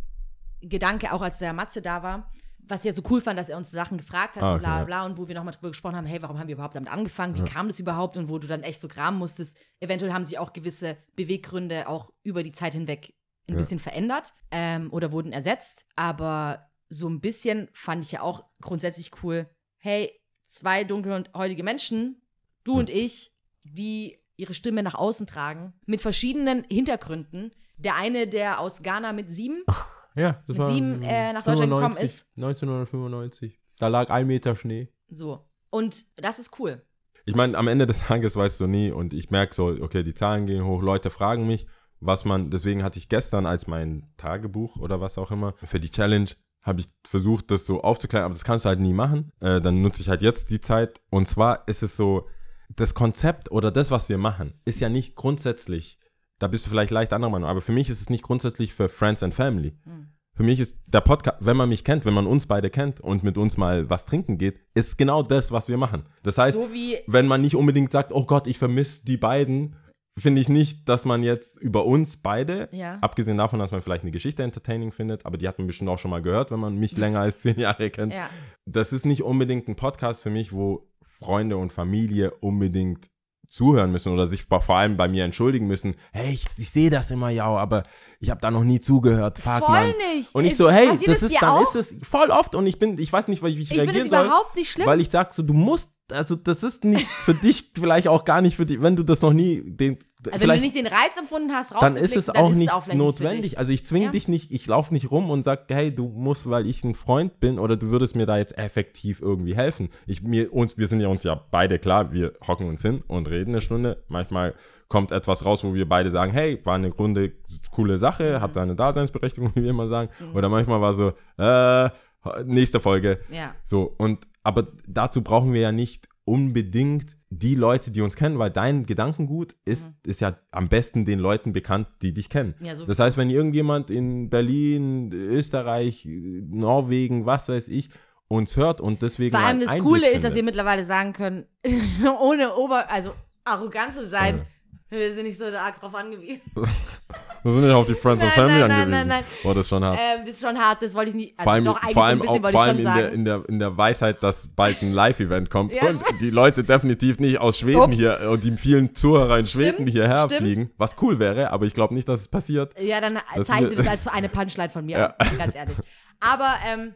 Gedanke, auch als der Matze da war, was ich ja so cool fand, dass er uns Sachen gefragt hat Ah, und bla ja. bla und wo wir nochmal drüber gesprochen haben, hey, warum haben wir überhaupt damit angefangen? Wie kam das überhaupt? Und wo du dann echt so graben musstest. Eventuell haben sich auch gewisse Beweggründe auch über die Zeit hinweg ein Ja. bisschen verändert ähm, oder wurden ersetzt. Aber so ein bisschen fand ich ja auch grundsätzlich cool, hey, zwei dunkle und heutige Menschen, du und ich, die ihre Stimme nach außen tragen, mit verschiedenen Hintergründen. Der eine, der aus Ghana mit sieben, Ja, Mit sieben, äh, nach Deutschland gekommen ist. 1995. Da lag ein Meter Schnee. so. Und das ist cool. Ich meine, am Ende des Tages weißt du nie und ich merke so, okay, die Zahlen gehen hoch, Leute fragen mich, was man, deswegen hatte ich gestern als mein Tagebuch oder was auch immer für die Challenge, habe ich versucht, das so aufzuklären, aber das kannst du halt nie machen. Äh, dann nutze ich halt jetzt die Zeit und zwar ist es so, das Konzept oder das, was wir machen, ist ja nicht grundsätzlich, da bist du vielleicht leicht anderer Meinung, aber für mich ist es nicht grundsätzlich für Friends and Family. Für mich ist der Podcast, wenn man mich kennt, wenn man uns beide kennt und mit uns mal was trinken geht, ist genau das, was wir machen. Das heißt, So wenn man nicht unbedingt sagt, oh Gott, ich vermisse die beiden, finde ich nicht, dass man jetzt über uns beide, Ja. abgesehen davon, dass man vielleicht eine Geschichte entertaining findet, aber die hat man bestimmt auch schon mal gehört, wenn man mich länger als zehn Jahre kennt. Ja. Das ist nicht unbedingt ein Podcast für mich, wo Freunde und Familie unbedingt zuhören müssen oder sich vor allem bei mir entschuldigen müssen. Hey, ich, ich sehe das immer ja, aber ich habe da noch nie zugehört. Fuck, Voll Mann. nicht. Und ich Ist- so, hey, das ist dann auch? ist es voll oft und ich bin, ich weiß nicht, wie ich, Ich reagieren soll. überhaupt nicht schlimm. Weil ich sag so, du musst, also das ist nicht für dich, vielleicht auch gar nicht für dich, wenn du das noch nie, den, also wenn du nicht den Reiz empfunden hast, dann ist es auch nicht für notwendig. Also ich zwinge Ja. dich nicht, ich laufe nicht rum und sag, hey, du musst, weil ich ein Freund bin oder du würdest mir da jetzt effektiv irgendwie helfen. Ich, mir, uns, wir sind ja uns ja beide klar, wir hocken uns hin und reden eine Stunde. Manchmal kommt etwas raus, wo wir beide sagen, hey, war eine Grunde coole Sache, Mhm. hat seine Daseinsberechtigung, wie wir immer sagen. Oder manchmal war so, äh, nächste Folge. Ja. So, und aber dazu brauchen wir ja nicht unbedingt die Leute, die uns kennen, weil dein Gedankengut ist, ist ja am besten den Leuten bekannt, die dich kennen. Mhm. Ja, so- das heißt, wenn irgendjemand in Berlin, Österreich, Norwegen, was weiß ich, uns hört und deswegen. Vor allem das Einblick Coole ist, dass wir findet. mittlerweile sagen können, ohne Ober, also arrogant zu sein, wir sind nicht so arg drauf angewiesen. Wir sind ja auf die Friends and Nein, Family nein, nein, angewiesen. nein, Oh, das ist schon hart. Ähm, das ist schon hart, das wollte ich nicht. Also vor allem, doch, vor allem, so auch, vor allem in, der, in, der, in der Weisheit, dass bald ein Live-Event kommt Ja, und die Leute definitiv nicht aus Schweden Ups. hier und die vielen Zuhörer in Schweden Stimmt, hierher stimmt. fliegen, was cool wäre, aber ich glaube nicht, dass es passiert. Ja, dann Das zeichne das als eine Punchline von mir Ja. an, ganz ehrlich. Aber ähm,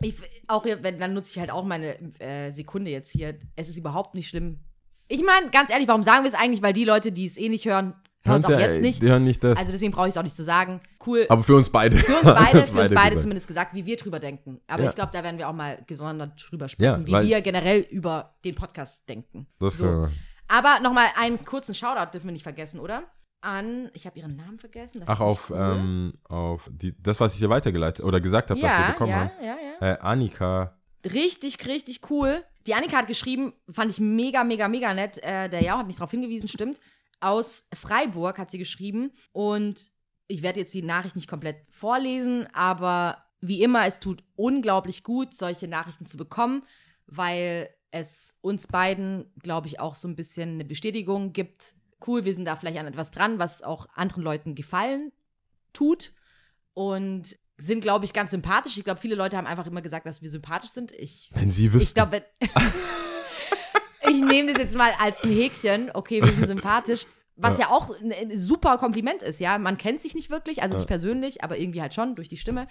ich, auch wenn, dann nutze ich halt auch meine äh, Sekunde jetzt hier. Es ist überhaupt nicht schlimm. Ich meine, ganz ehrlich, warum sagen wir es eigentlich? Weil die Leute, die es eh nicht hören, hören es auch ja, jetzt ey, nicht. Die hören nicht das. Also deswegen brauche ich es auch nicht zu sagen. Cool. aber für uns beide. für uns beide, für uns beide zumindest gesagt, wie wir drüber denken. Aber Ja. ich glaube, da werden wir auch mal gesondert drüber sprechen, Ja, wie wir generell über den Podcast denken. Das so. wir. Aber nochmal einen kurzen Shoutout dürfen wir nicht vergessen, oder? An, ich habe ihren Namen vergessen. Das Ach, auf, cool. ähm, auf die, das, was ich dir weitergeleitet oder gesagt habe, dass wir ja, bekommen ja, haben. ja, ja. Äh, Annika, Richtig, richtig cool. Die Annika hat geschrieben, fand ich mega, mega, mega nett. Äh, der Jao hat mich darauf hingewiesen, stimmt. Aus Freiburg hat sie geschrieben. Und ich werde jetzt die Nachricht nicht komplett vorlesen, aber wie immer, es tut unglaublich gut, solche Nachrichten zu bekommen, weil es uns beiden, glaube ich, auch so ein bisschen eine Bestätigung gibt. Cool, wir sind da vielleicht an etwas dran, was auch anderen Leuten gefallen tut. Und sind, glaube ich, ganz sympathisch. Ich glaube, viele Leute haben einfach immer gesagt, dass wir sympathisch sind. Ich, wenn sie ich wüssten. glaube, ich nehme das jetzt mal als ein Häkchen. Okay, wir sind sympathisch. Was ja, auch ein, ein super Kompliment ist, ja. Man kennt sich nicht wirklich, also nicht persönlich, aber irgendwie halt schon durch die Stimme.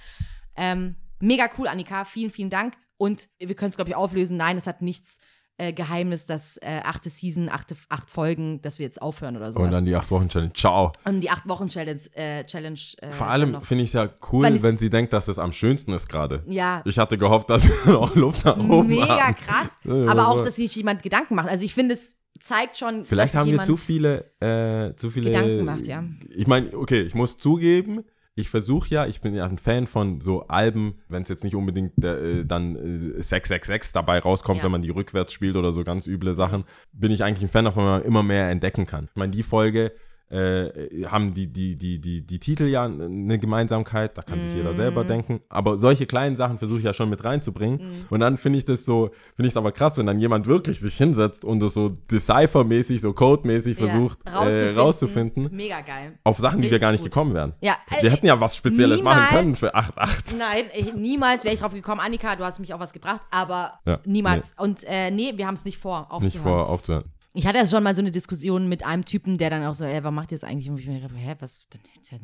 Ähm, mega cool, Annika. Vielen, vielen Dank. Und wir können es, glaube ich, auflösen. Nein, es hat nichts äh, Geheimnis, dass äh, achte Season, achte, acht Folgen, dass wir jetzt aufhören oder sowas. und dann die acht Wochen Challenge. Ciao. Und die acht Wochen Challenge, äh, Challenge äh, Vor allem finde ich es ja cool, wenn sie denkt, dass es am schönsten ist gerade. Ja. Ich hatte gehofft, dass wir noch Luft nach oben Mega haben. krass. Aber auch, dass sich jemand Gedanken macht. Also ich finde, es zeigt schon, Vielleicht haben wir zu viele, äh, zu viele Gedanken macht, ja. Ich meine, okay, ich muss zugeben, ich versuche ja, ich bin ja ein Fan von so Alben, wenn es jetzt nicht unbedingt äh, dann äh, 666 dabei rauskommt, Ja. wenn man die rückwärts spielt oder so ganz üble Sachen, bin ich eigentlich ein Fan davon, wenn man immer mehr entdecken kann. Ich meine, die Folge äh, haben die, die, die, die, die Titel ja eine Gemeinsamkeit, da kann sich jeder selber denken. Aber solche kleinen Sachen versuche ich ja schon mit reinzubringen. Und dann finde ich das so, finde ich es aber krass, wenn dann jemand wirklich sich hinsetzt und das so Decipher-mäßig, so Code-mäßig Ja, versucht äh, rauszufinden. Mega geil. Auf Sachen, die wir gar nicht gut. gekommen wären. Ja, Wir äh, hätten ja was Spezielles machen niemals- können für 8.8. Nein, ich, niemals wäre ich drauf gekommen. Annika, du hast mich auch was gebracht, aber Ja, niemals. Und äh, nee, wir haben es nicht vor, aufzuhören. Nicht vor aufzuhören. Ich hatte ja schon mal so eine Diskussion mit einem Typen, der dann auch so, ey, was macht ihr das eigentlich? Und ich mir gedacht, hä, was,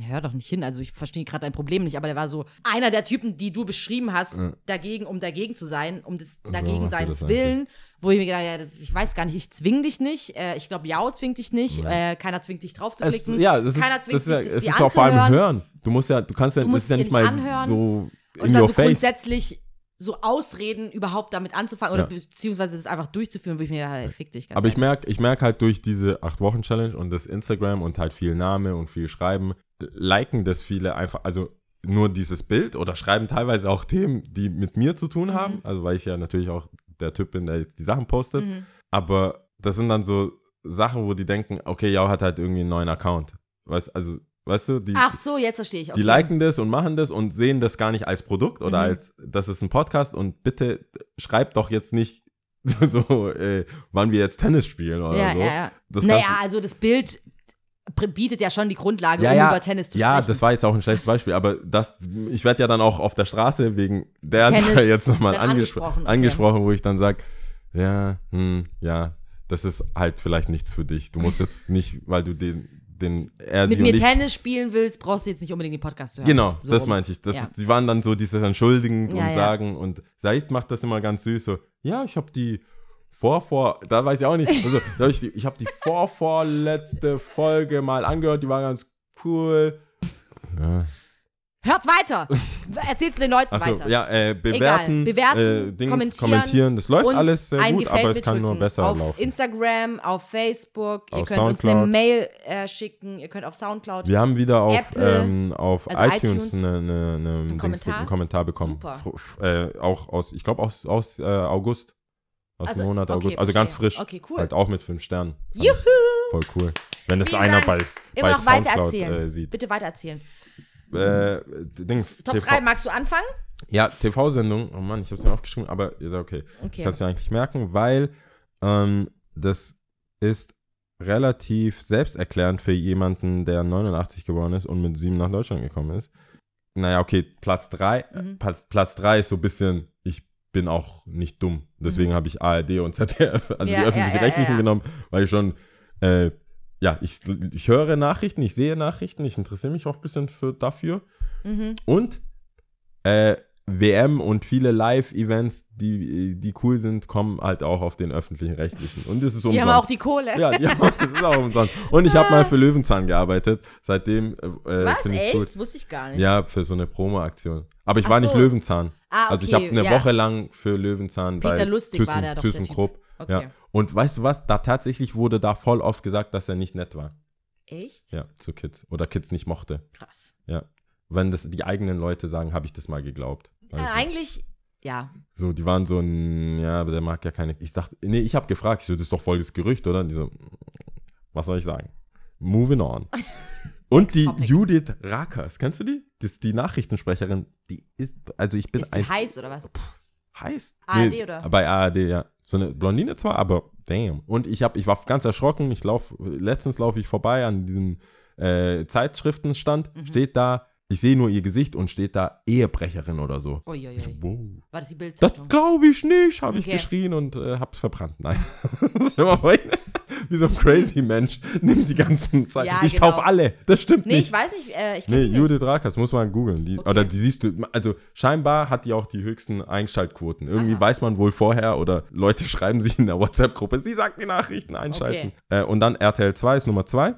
hör doch nicht hin. Also ich verstehe gerade dein Problem nicht, aber der war so einer der Typen, die du beschrieben hast, dagegen, um dagegen zu sein, um des ihr Dagegenseins das willen. Wo ich mir gedacht habe, ja, ich weiß gar nicht, ich zwing dich nicht. Äh, ich glaube, Jao zwingt dich nicht. Äh, keiner zwingt dich drauf zu Es, klicken. ja, das ist, keiner zwingt das ist, ja, dich, das es ist auch vor allem hören. Du musst ja, du kannst ja, Du das musst ist ja nicht nicht mal anhören. so Und in also your face. grundsätzlich so Ausreden, überhaupt damit anzufangen oder Ja. beziehungsweise das einfach durchzuführen, wo ich mir gedacht habe, fick dich ganz Aber ich merke ich merk halt durch diese 8-Wochen-Challenge und das Instagram und halt viel Name und viel Schreiben, liken das viele einfach, also nur dieses Bild oder schreiben teilweise auch Themen, die mit mir zu tun haben. Also weil ich ja natürlich auch der Typ bin, der jetzt die Sachen postet. Aber das sind dann so Sachen, wo die denken, okay, Jau hat halt irgendwie einen neuen Account. Weißt, also, weißt du, die, Ach so, jetzt verstehe ich. Okay. die liken das und machen das und sehen das gar nicht als Produkt oder Mhm. als, das ist ein Podcast und bitte schreibt doch jetzt nicht so, äh, wann wir jetzt Tennis spielen oder ja, so. ja, ja. Das naja, also das Bild bietet ja schon die Grundlage, ja, um ja, über Tennis zu ja, sprechen. das war jetzt auch ein schlechtes Beispiel, aber das, ich werde ja dann auch auf der Straße wegen der Tennis Sache jetzt nochmal angespro angesprochen, okay. angesprochen, wo ich dann sage, ja, hm, ja, das ist halt vielleicht nichts für dich. Du musst jetzt nicht, weil du den, den, er, Mit mir Tennis spielen willst, brauchst du jetzt nicht unbedingt den Podcast zu hören. Genau, So das rum. meinte ich. Das Ja. ist, die waren dann so dieses Entschuldigend Ja, und ja. sagen und Said macht das immer ganz süß so, ja, ich habe die vor, vor, da weiß ich auch nicht, also, ich, ich habe die vor, vorletzte Folge mal angehört, die war ganz cool. Ja. Hört weiter. Erzähl's den Leuten Achso, weiter. ja, äh, bewerten, bewerten, äh, Dings, kommentieren kommentieren, das läuft alles sehr gut, aber es kann nur besser auf laufen. Instagram, auf Facebook, ihr Auf könnt uns eine Soundcloud. Mail äh, schicken, ihr könnt auf Soundcloud. Wir haben wieder auf, Apple, ähm, auf also iTunes, iTunes, eine, eine, eine Dings, Kommentar? einen Kommentar bekommen. Super. Äh, auch aus, ich glaube aus, aus äh, August. Aus Also, dem Monat okay, August. Also ganz frisch. Okay, cool. Halt auch mit fünf Sternen. Fand Juhu! Voll cool. Wenn das Vielen einer Dank. bei, noch weiter Soundcloud erzählen. äh, sieht. Bitte weiter erzählen. Äh, Dings. Top TV 3, magst du anfangen? Ja, TV-Sendung. Oh Mann, ich hab's mir aufgeschrieben, aber okay. Okay. Ich kann es mir eigentlich merken, weil ähm, das ist relativ selbsterklärend für jemanden, der 89 geworden ist und mit 7 nach Deutschland gekommen ist. Naja, okay, Platz 3. Mhm. Platz, Platz 3 ist so ein bisschen, ich bin auch nicht dumm. Deswegen habe ich ARD und ZDF, also Mhm. Ja, die öffentlich-rechtlichen ja, ja. genommen, weil ich schon, äh, ja, ich, ich höre Nachrichten, ich sehe Nachrichten, ich interessiere mich auch ein bisschen für, dafür. Mhm. Und äh, WM und viele Live-Events, die, die cool sind, kommen halt auch auf den öffentlichen Rechtlichen. Und das ist Die umsonst. haben auch die Kohle. ja, die haben, das ist auch umsonst. Und ich habe mal für Löwenzahn gearbeitet. Seitdem äh, Was? finde ich Echt? gut. Das wusste ich gar nicht. Ja, für so eine Promo-Aktion. Aber ich Ach war nicht so. Löwenzahn. Ah, Also ich okay, habe eine ja. Woche lang für Löwenzahn Peter bei Lustig war der doch, der Typ. ThyssenKrupp. Okay. Ja. Und weißt du was? Da tatsächlich wurde da voll oft gesagt, dass er nicht nett war. Echt? Ja, zu Kids. Oder Kids nicht mochte. Krass. Ja. Wenn das die eigenen Leute sagen, habe ich das mal geglaubt. Äh, eigentlich, ja. So, die waren so ein, ja, aber der mag ja keine. Ich dachte, nee, ich habe gefragt, ich so, das ist doch voll das Gerücht, oder? Und die so, was soll ich sagen? Moving on. Und die. Judith Rakers, kennst du die? Das ist die Nachrichtensprecherin, die ist, also ich bin Ist die ein heiß oder was? Heiß. ARD oder? Bei ARD, ja. So eine Blondine zwar, aber damn. Und ich hab, ich war ganz erschrocken. Ich lauf, letztens laufe ich vorbei an diesem äh, Zeitschriftenstand, Mhm. steht da, ich sehe nur ihr Gesicht und steht da Ehebrecherin oder so. Ich, Uiuiui. wow. War das die Das Bildzeitung? glaube ich nicht, habe ich Okay. geschrien und äh, hab's verbrannt. Nein. Wie so ein crazy Mensch. Nimmt die ganzen Zeit. Ja, ich genau. kaufe alle. Das stimmt Nee, nicht. ich weiß nicht. Äh, ich Nee, nicht. Judith Rakers, muss man googeln. Die, Okay. Oder die siehst du, also scheinbar hat die auch die höchsten Einschaltquoten. Irgendwie Aha. weiß man wohl vorher oder Leute schreiben sich in der WhatsApp-Gruppe, sie sagt die Nachrichten einschalten. Äh, und dann RTL 2 ist Nummer 2,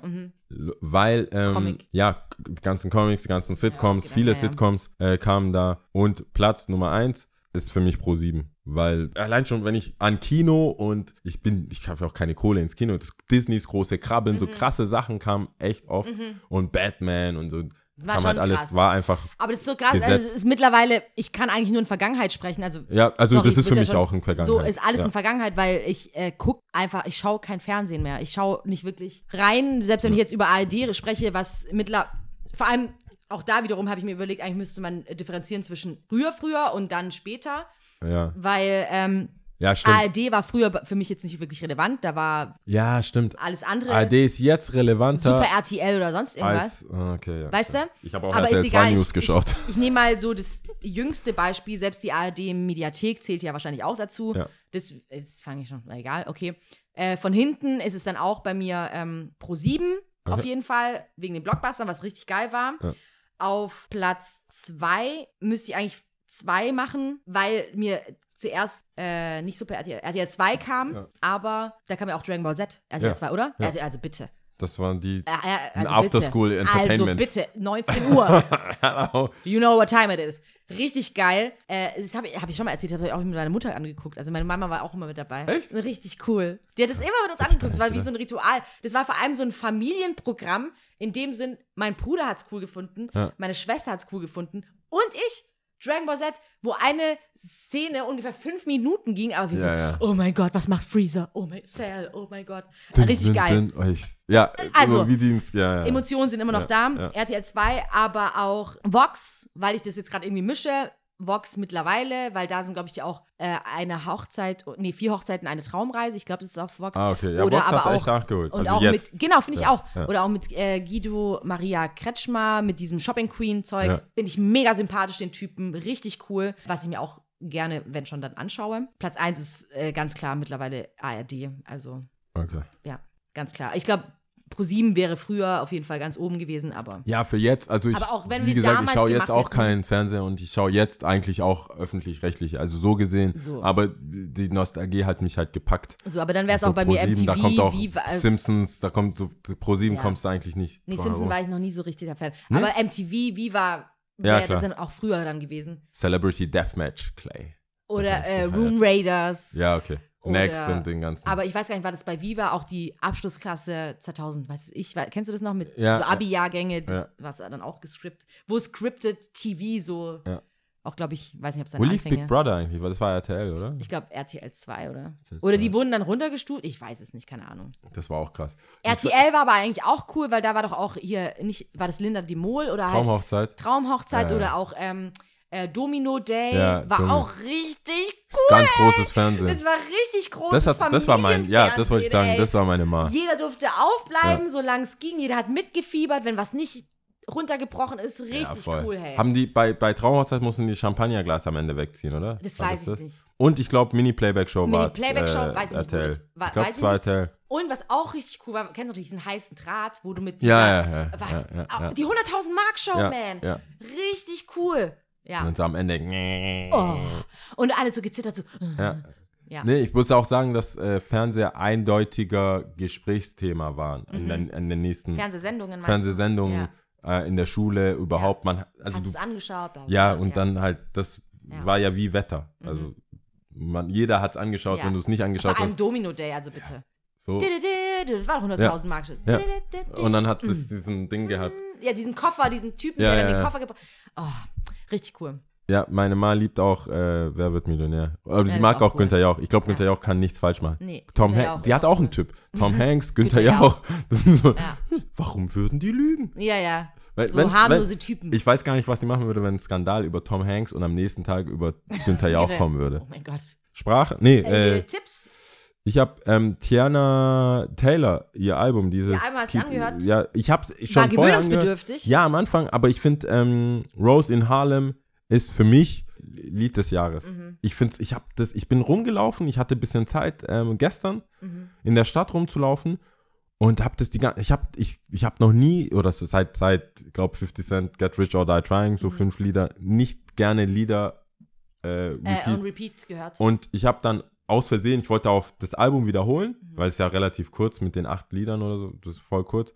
weil, ähm, Mhm. Comic. ja, die ganzen Comics, die ganzen Sitcoms, genau, viele ja, ja. Sitcoms äh, kamen da. Und Platz Nummer 1 ist für mich Pro 7. Weil allein schon, wenn ich an Kino und ich bin, ich habe ja auch keine Kohle ins Kino, das Disneys große Krabbeln, Mhm. so krasse Sachen kamen echt oft. Und Batman und so. Das war kam schon halt alles, krass. war einfach, Aber das ist so krass, Gesetzt. also es ist mittlerweile, ich kann eigentlich nur in Vergangenheit sprechen. Also, ja, also sorry, das ist für mich ja auch in So Vergangenheit. ist alles ja. in Vergangenheit, weil ich äh, guck einfach, ich schaue kein Fernsehen mehr. Ich schaue nicht wirklich rein, selbst wenn ich jetzt über ARD spreche, was mittler, vor allem auch da wiederum habe ich mir überlegt, eigentlich müsste man differenzieren zwischen früher, früher und dann später, Ja, weil ähm, ja stimmt. ARD war früher für mich jetzt nicht wirklich relevant, da war ja, stimmt. alles andere ARD ist jetzt relevanter super RTL oder sonst irgendwas. als, ah, okay, ja. Weißt du? Ich habe auch Aber RTL ist 2 egal. News ich, geschaut. Ich, ich nehme mal so das jüngste Beispiel, selbst die ARD-Mediathek zählt ja wahrscheinlich auch dazu. Ja. Das, das fange ich schon, na egal, okay. Äh, von hinten ist es dann auch bei mir ähm, Pro 7 auf jeden Fall, wegen den Blockbustern, was richtig geil war. Ja. Auf Platz 2 müsste ich eigentlich zwei machen, weil mir zuerst äh, nicht super RTL, RTL 2 kam, Ja. aber da kam ja auch Dragon Ball Z, RTL Ja. 2, oder? Ja. RTL, also bitte. Das waren die. Äh, äh, also After-School. Entertainment. Also bitte, 19 Uhr. You know what time it is. Richtig geil. Äh, das habe ich, hab ich schon mal erzählt, habe ich auch mit meiner Mutter angeguckt. Also meine Mama war auch immer mit dabei. Echt? Richtig cool. Die hat das immer mit uns angeguckt. Das war wie so ein Ritual. Das war vor allem so ein Familienprogramm. In dem Sinn, mein Bruder hat es cool gefunden, Ja. meine Schwester hat es cool gefunden und ich. Dragon Ball Z, wo eine Szene ungefähr fünf Minuten ging, aber wir so, Ja, ja. oh mein Gott, was macht Freezer? Oh mein Cell, oh mein Gott. Richtig Dün, geil. dün. Oh, ich, ja, Also, wie Dienst, ja, ja. Emotionen sind immer noch Ja, da. ja. RTL 2, aber auch Vox, weil ich das jetzt gerade irgendwie mische. Vox mittlerweile, weil da sind, glaube ich, auch äh, eine Hochzeit, nee, vier Hochzeiten, eine Traumreise. Ich glaube, das ist auf Vox. Ah, okay. Ja, Oder Vox hat aber echt auch, nachgeholt. Und Also auch jetzt. mit, genau, finde ich Ja, auch. ja. Oder auch mit äh, Guido Maria Kretschmer, mit diesem Shopping Queen-Zeugs. Ja. Finde ich mega sympathisch, den Typen. Richtig cool. Was ich mir auch gerne, wenn schon, dann anschaue. Platz 1 ist äh, ganz klar mittlerweile ARD. Also, Okay. ja, ganz klar. Ich glaube, ProSieben wäre früher auf jeden Fall ganz oben gewesen, aber. Ja, für jetzt, also ich, Aber auch wenn wie gesagt, ich schaue jetzt auch hätten- keinen Fernseher und ich schaue jetzt eigentlich auch öffentlich-rechtlich, also so gesehen. So. Aber die Nostalgie hat mich halt gepackt. So, aber dann wäre es So auch bei mir Pro7, MTV, Da kommt auch Viva, äh, Simpsons, da kommt so, Pro 7 Ja. kommst du eigentlich nicht. Nee, dran Simpson rum. war ich noch nie so richtiger Fan. Nee? Aber MTV, Viva, Ja, wäre klar. dann auch früher dann gewesen. Celebrity Deathmatch, Clay. Oder äh. Room Raiders. Ja, okay. Next und den ganzen. Aber ich weiß gar nicht, war das bei Viva auch die Abschlussklasse 2000, weiß ich, wei- kennst du das noch mit Ja, so ja. Abi-Jahrgänge, das was dann auch gescriptet, wo Scripted TV so, Ja. auch glaube ich, weiß nicht, ob es Wo seine lief. Big Brother eigentlich? Weil das war RTL, oder? Ich glaube RTL 2 oder? RTL Oder die 2. wurden dann runtergestuft, ich weiß es nicht, keine Ahnung. Das war auch krass. RTL war aber eigentlich auch cool, weil da war doch auch hier, nicht, war das Linda Dimol oder halt Traumhochzeit. Traumhochzeit Ja, ja. oder auch ähm, äh, Domino Day Ja, war Domino. auch richtig cool. Ganz großes Fernsehen. Das war richtig groß. Das, hat, das war mein, ja, das wollte ich sagen, ey. das war meine Ma. Jeder durfte aufbleiben, solange es ging. Jeder hat mitgefiebert, wenn was nicht runtergebrochen ist. Richtig Ja, cool, hey. Haben die bei, bei Traumhochzeit mussten die Champagnerglas am Ende wegziehen, oder? Das War weiß ich nicht. Und ich glaube, Mini-Playback-Show war. Mini-Playback-Show, äh, weiß ich nicht, das war- ich ich war. Und was auch richtig cool war, kennst du diesen heißen Draht, wo du mit Ja, dieser, ja, ja, was, ja, ja, ja. die 100.000 Mark Show, Ja, man. ja. Richtig cool. Ja. Und am Ende. Oh. Und alle so gezittert, so. Ja. Ja. Nee, ich muss auch sagen, dass äh, Fernseher eindeutiger Gesprächsthema waren in, den, in den nächsten Fernsehsendungen? Fernsehsendungen, äh, in der Schule, überhaupt. Man, also Hast du es angeschaut? Bla, bla, ja, und dann halt, das Ja. Mhm. war ja wie Wetter. Also man, jeder hat es angeschaut, Ja. wenn du es nicht angeschaut Vor allem hast. Domino Day, also bitte. So. Das war doch 100.000 Mark. Ja. Und dann hat es diesen Ding gehabt. Ja, diesen Koffer, diesen Typen, Ja, der dann ja, den ja. Koffer gebracht Oh, richtig cool. Ja, meine Ma liebt auch äh, Wer wird Millionär. Aber sie das mag auch, cool. Günther Jauch. Ich glaube, Günther Jauch kann nichts falsch machen. Nee, Tom Hanks, die hat auch einen. Typ. Tom Hanks, Günther Jauch. So, Ja. Warum würden die lügen? Ja, ja. Weil- so wenn's- harmlose wenn- Typen. Ich weiß gar nicht, was die machen würde, wenn ein Skandal über Tom Hanks und am nächsten Tag über Günther Jauch kommen würde. Oh mein Gott. Sprache? Nee, Äh, äh, Tipps? Ich habe ähm, Tiana Taylor, ihr Album, dieses. Ihr Album hast du angehört? Ja, ich hab's schon War vorher angehört. gewöhnungsbedürftig? Ja, am Anfang, aber ich finde, ähm, Rose in Harlem ist für mich Lied des Jahres. Mhm. Ich finde, ich habe das, ich bin rumgelaufen, ich hatte ein bisschen Zeit ähm, gestern Mhm. in der Stadt rumzulaufen und habe das die ganze, ich habe ich, ich habe noch nie oder so seit seit glaube 50 Cent Get Rich or Die Trying Mhm. so fünf Lieder nicht gerne Lieder äh, Äh, repeat. on Repeat gehört. Und ich habe dann aus Versehen, ich wollte auf das Album wiederholen, Mhm. weil es ja relativ kurz mit den acht Liedern oder so, das ist voll kurz.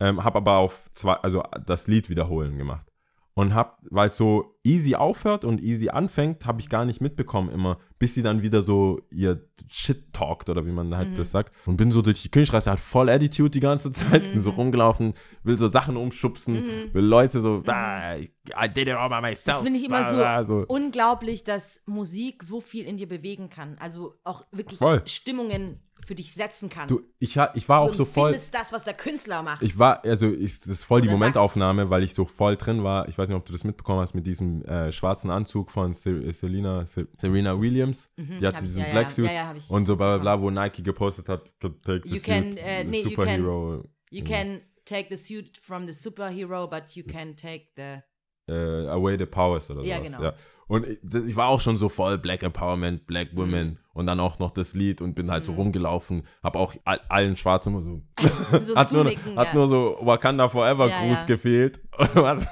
Ähm, habe aber auf zwei, also das Lied wiederholen gemacht. Und hab, weil es so easy aufhört und easy anfängt, habe ich gar nicht mitbekommen immer, bis sie dann wieder so ihr Shit talkt oder wie man halt das sagt. Und bin so durch die Königstraße, hat voll Attitude die ganze Zeit, bin so rumgelaufen, will so Sachen umschubsen, will Leute so, ah, I did it all by myself. Das finde ich immer so, so. unglaublich, dass Musik so viel in dir bewegen kann. Also auch wirklich Voll. Stimmungen für dich setzen kann. Du, ich, ich war Du auch so voll. empfindest das, was der Künstler macht. Ich war, also ich, das ist voll die Oder Momentaufnahme, weil ich so voll drin war. Ich weiß nicht, ob du das mitbekommen hast mit diesem äh, schwarzen Anzug von Se- Selena, Se- Serena Williams. die hat ich- diesen ja, Black Suit ja, ja, und so bla bla bla, wo Nike gepostet hat, take the You suit, can, äh, nee, you Superhero, you can take the suit from the superhero, but you can take the. Äh, Away the Powers oder Ja, sowas. genau. Ja. Und ich, das- ich war auch schon so voll Black Empowerment, Black Mhm. Women und dann auch noch das Lied und bin halt so rumgelaufen, hab auch all, allen Schwarzen so So hat, nur, zunicken, hat ja. nur so Wakanda Forever Ja, Gruß ja. gefehlt. Stell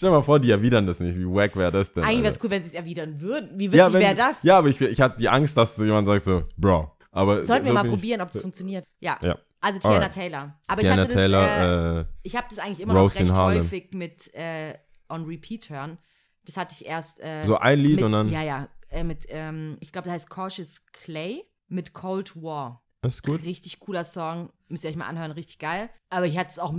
dir mal vor, die erwidern das nicht. Wie wack wäre das denn? Eigentlich wäre es cool, wenn sie es erwidern würden. Wie ja, witzig wäre das? Ja, aber ich, ich hatte die Angst, dass jemand sagt so, Bro. Aber Sollten wir so mal bin ich- probieren, ob es funktioniert. Ja. Ja. Also Tiana Alright. Taylor. Aber Tiana ich hatte Taylor, das, äh, äh, ich habe das eigentlich immer Rose noch recht häufig mit äh, On Repeat hören. Das hatte ich erst äh, so ein Lied mit, und dann ja, ja, äh, mit, ähm, ich glaube, der heißt Cautious Clay mit Cold War. ist gut. Richtig cooler Song. Müsst ihr euch mal anhören, richtig geil. Aber ich hatte es auch,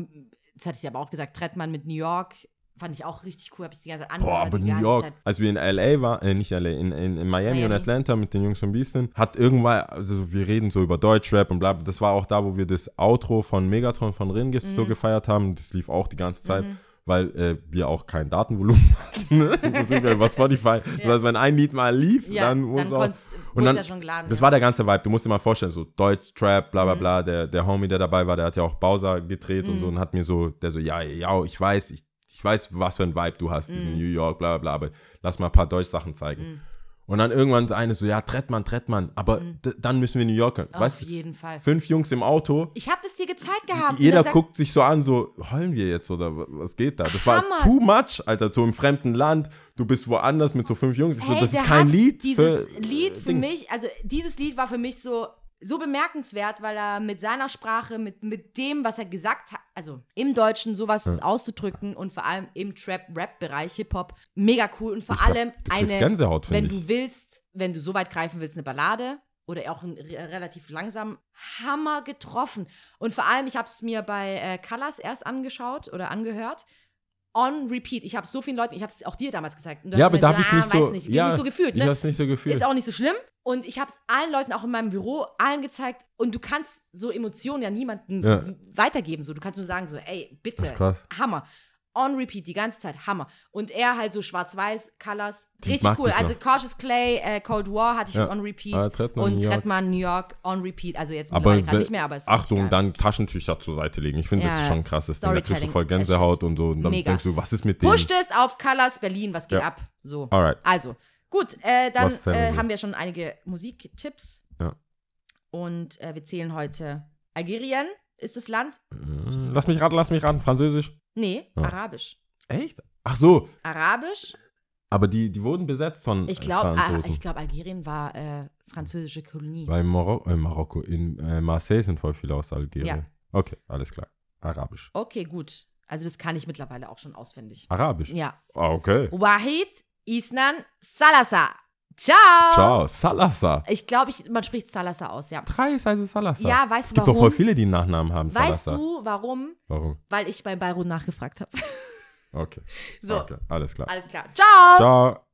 das hatte ich aber auch gesagt, Trettmann mit New York. Fand ich auch richtig cool, habe ich die ganze Zeit angehört. Boah, aber New York, Zeit. als wir in LA waren, äh, nicht LA, in, in, in Miami, und Miami. Atlanta mit den Jungs von Beastin, hat irgendwann, also wir reden so über Deutschrap und bla, bla, das war auch da, wo wir das Outro von Megatron von Ringis Mhm. so gefeiert haben, das lief auch die ganze Zeit. Weil äh, wir auch kein Datenvolumen hatten. ne? das lief ja über Spotify. Das heißt, wenn ein Lied mal lief, Ja, dann muss dann auch. und dann, ja schon geladen, Das ja. Mhm. war der ganze Vibe. Du musst dir mal vorstellen, so Deutsch, Trap, bla bla bla. Der, der Homie, der dabei war, der hat ja auch Bowser gedreht und so Mhm. und hat mir so, der so, ja, ja, ich weiß, ich, ich weiß, was für ein Vibe du hast, diesen New York, bla bla bla, aber lass mal ein paar Deutsch-Sachen zeigen. Und dann irgendwann eine so, ja, Trettmann, Trettmann, aber d- dann müssen wir New York hören. Auf Weißt jeden Fall. fünf Jungs im Auto, Ich habe es dir gezeigt gehabt. jeder er guckt sich so an, so, heulen wir jetzt oder was geht da? Das war Hammer. too much, Alter, so im fremden Land, du bist woanders mit so fünf Jungs. Ich so, Hey, das ist kein Lied. Dieses für, Lied für Ding. mich, also dieses Lied war für mich so, so bemerkenswert, weil er mit seiner Sprache, mit, mit dem, was er gesagt hat, also im Deutschen sowas auszudrücken und vor allem im Trap-Rap-Bereich, Hip-Hop, mega cool und vor Ich hab- allem kriegst eine, Gänsehaut, wenn finde du ich. willst, wenn du so weit greifen willst, eine Ballade oder auch ein, re- relativ langsam, Hammer getroffen. Und vor allem, ich habe es mir bei äh, Colors erst angeschaut oder angehört. On repeat. Ich habe so vielen Leuten, ich habe es auch dir damals gesagt. Ja, aber da habe ich nicht ah, so, nicht, ja, nicht so gefühlt. Ich Ne? hab's nicht so gefühlt. Ist auch nicht so schlimm. Und ich habe es allen Leuten auch in meinem Büro allen gezeigt. Und du kannst so Emotionen ja niemandem Ja. weitergeben. So, du kannst nur sagen so, ey, bitte, Das ist krass. Hammer. On repeat die ganze Zeit, Hammer. Und er halt so schwarz-weiß, Colors, richtig cool. Also. Cautious Clay, äh, Cold War hatte ich Ja. on repeat. Ah, Trettmann, und. Trettmann, New York, on repeat. Also jetzt aber nicht mehr, aber es ist Achtung, dann Taschentücher zur Seite legen. Ich finde, das Ja, ist schon krass. Das Ding. Da kriegst du voll das Gänsehaut und so. Und dann Mega. denkst du, was ist mit dem? Pusht es auf Colors Berlin, was geht Ja. ab? So. Alright. Also, gut, äh, dann äh, haben wir schon einige Musiktipps. Ja. Und äh, wir zählen heute Algerien ist das Land? Äh, Lass mich raten, lass mich raten. Französisch? Nee, Ja. Arabisch. Echt? Ach so. Arabisch? Aber die, die wurden besetzt von Ich äh, glaube, Franzosen. ich glaub, Algerien war äh, französische Kolonie. Bei Maro äh, Marokko, in äh, Marseille sind voll viele aus Algerien. Ja. Okay, alles klar. Arabisch. Okay, gut. Also das kann ich mittlerweile auch schon auswendig. Arabisch? Ja. Ah, okay. Wahid Isnan Salazar. Ciao. Ciao. Salazar. Ich glaube, man spricht Salazar aus, ja. Drei ist also Salazar. Ja, weißt es du gibt warum? doch voll viele, die einen Nachnamen haben. Weißt Salazar. du, warum? Warum? Weil ich bei Beirut nachgefragt habe. Okay. So. Okay, alles klar. Alles klar. Ciao. Ciao.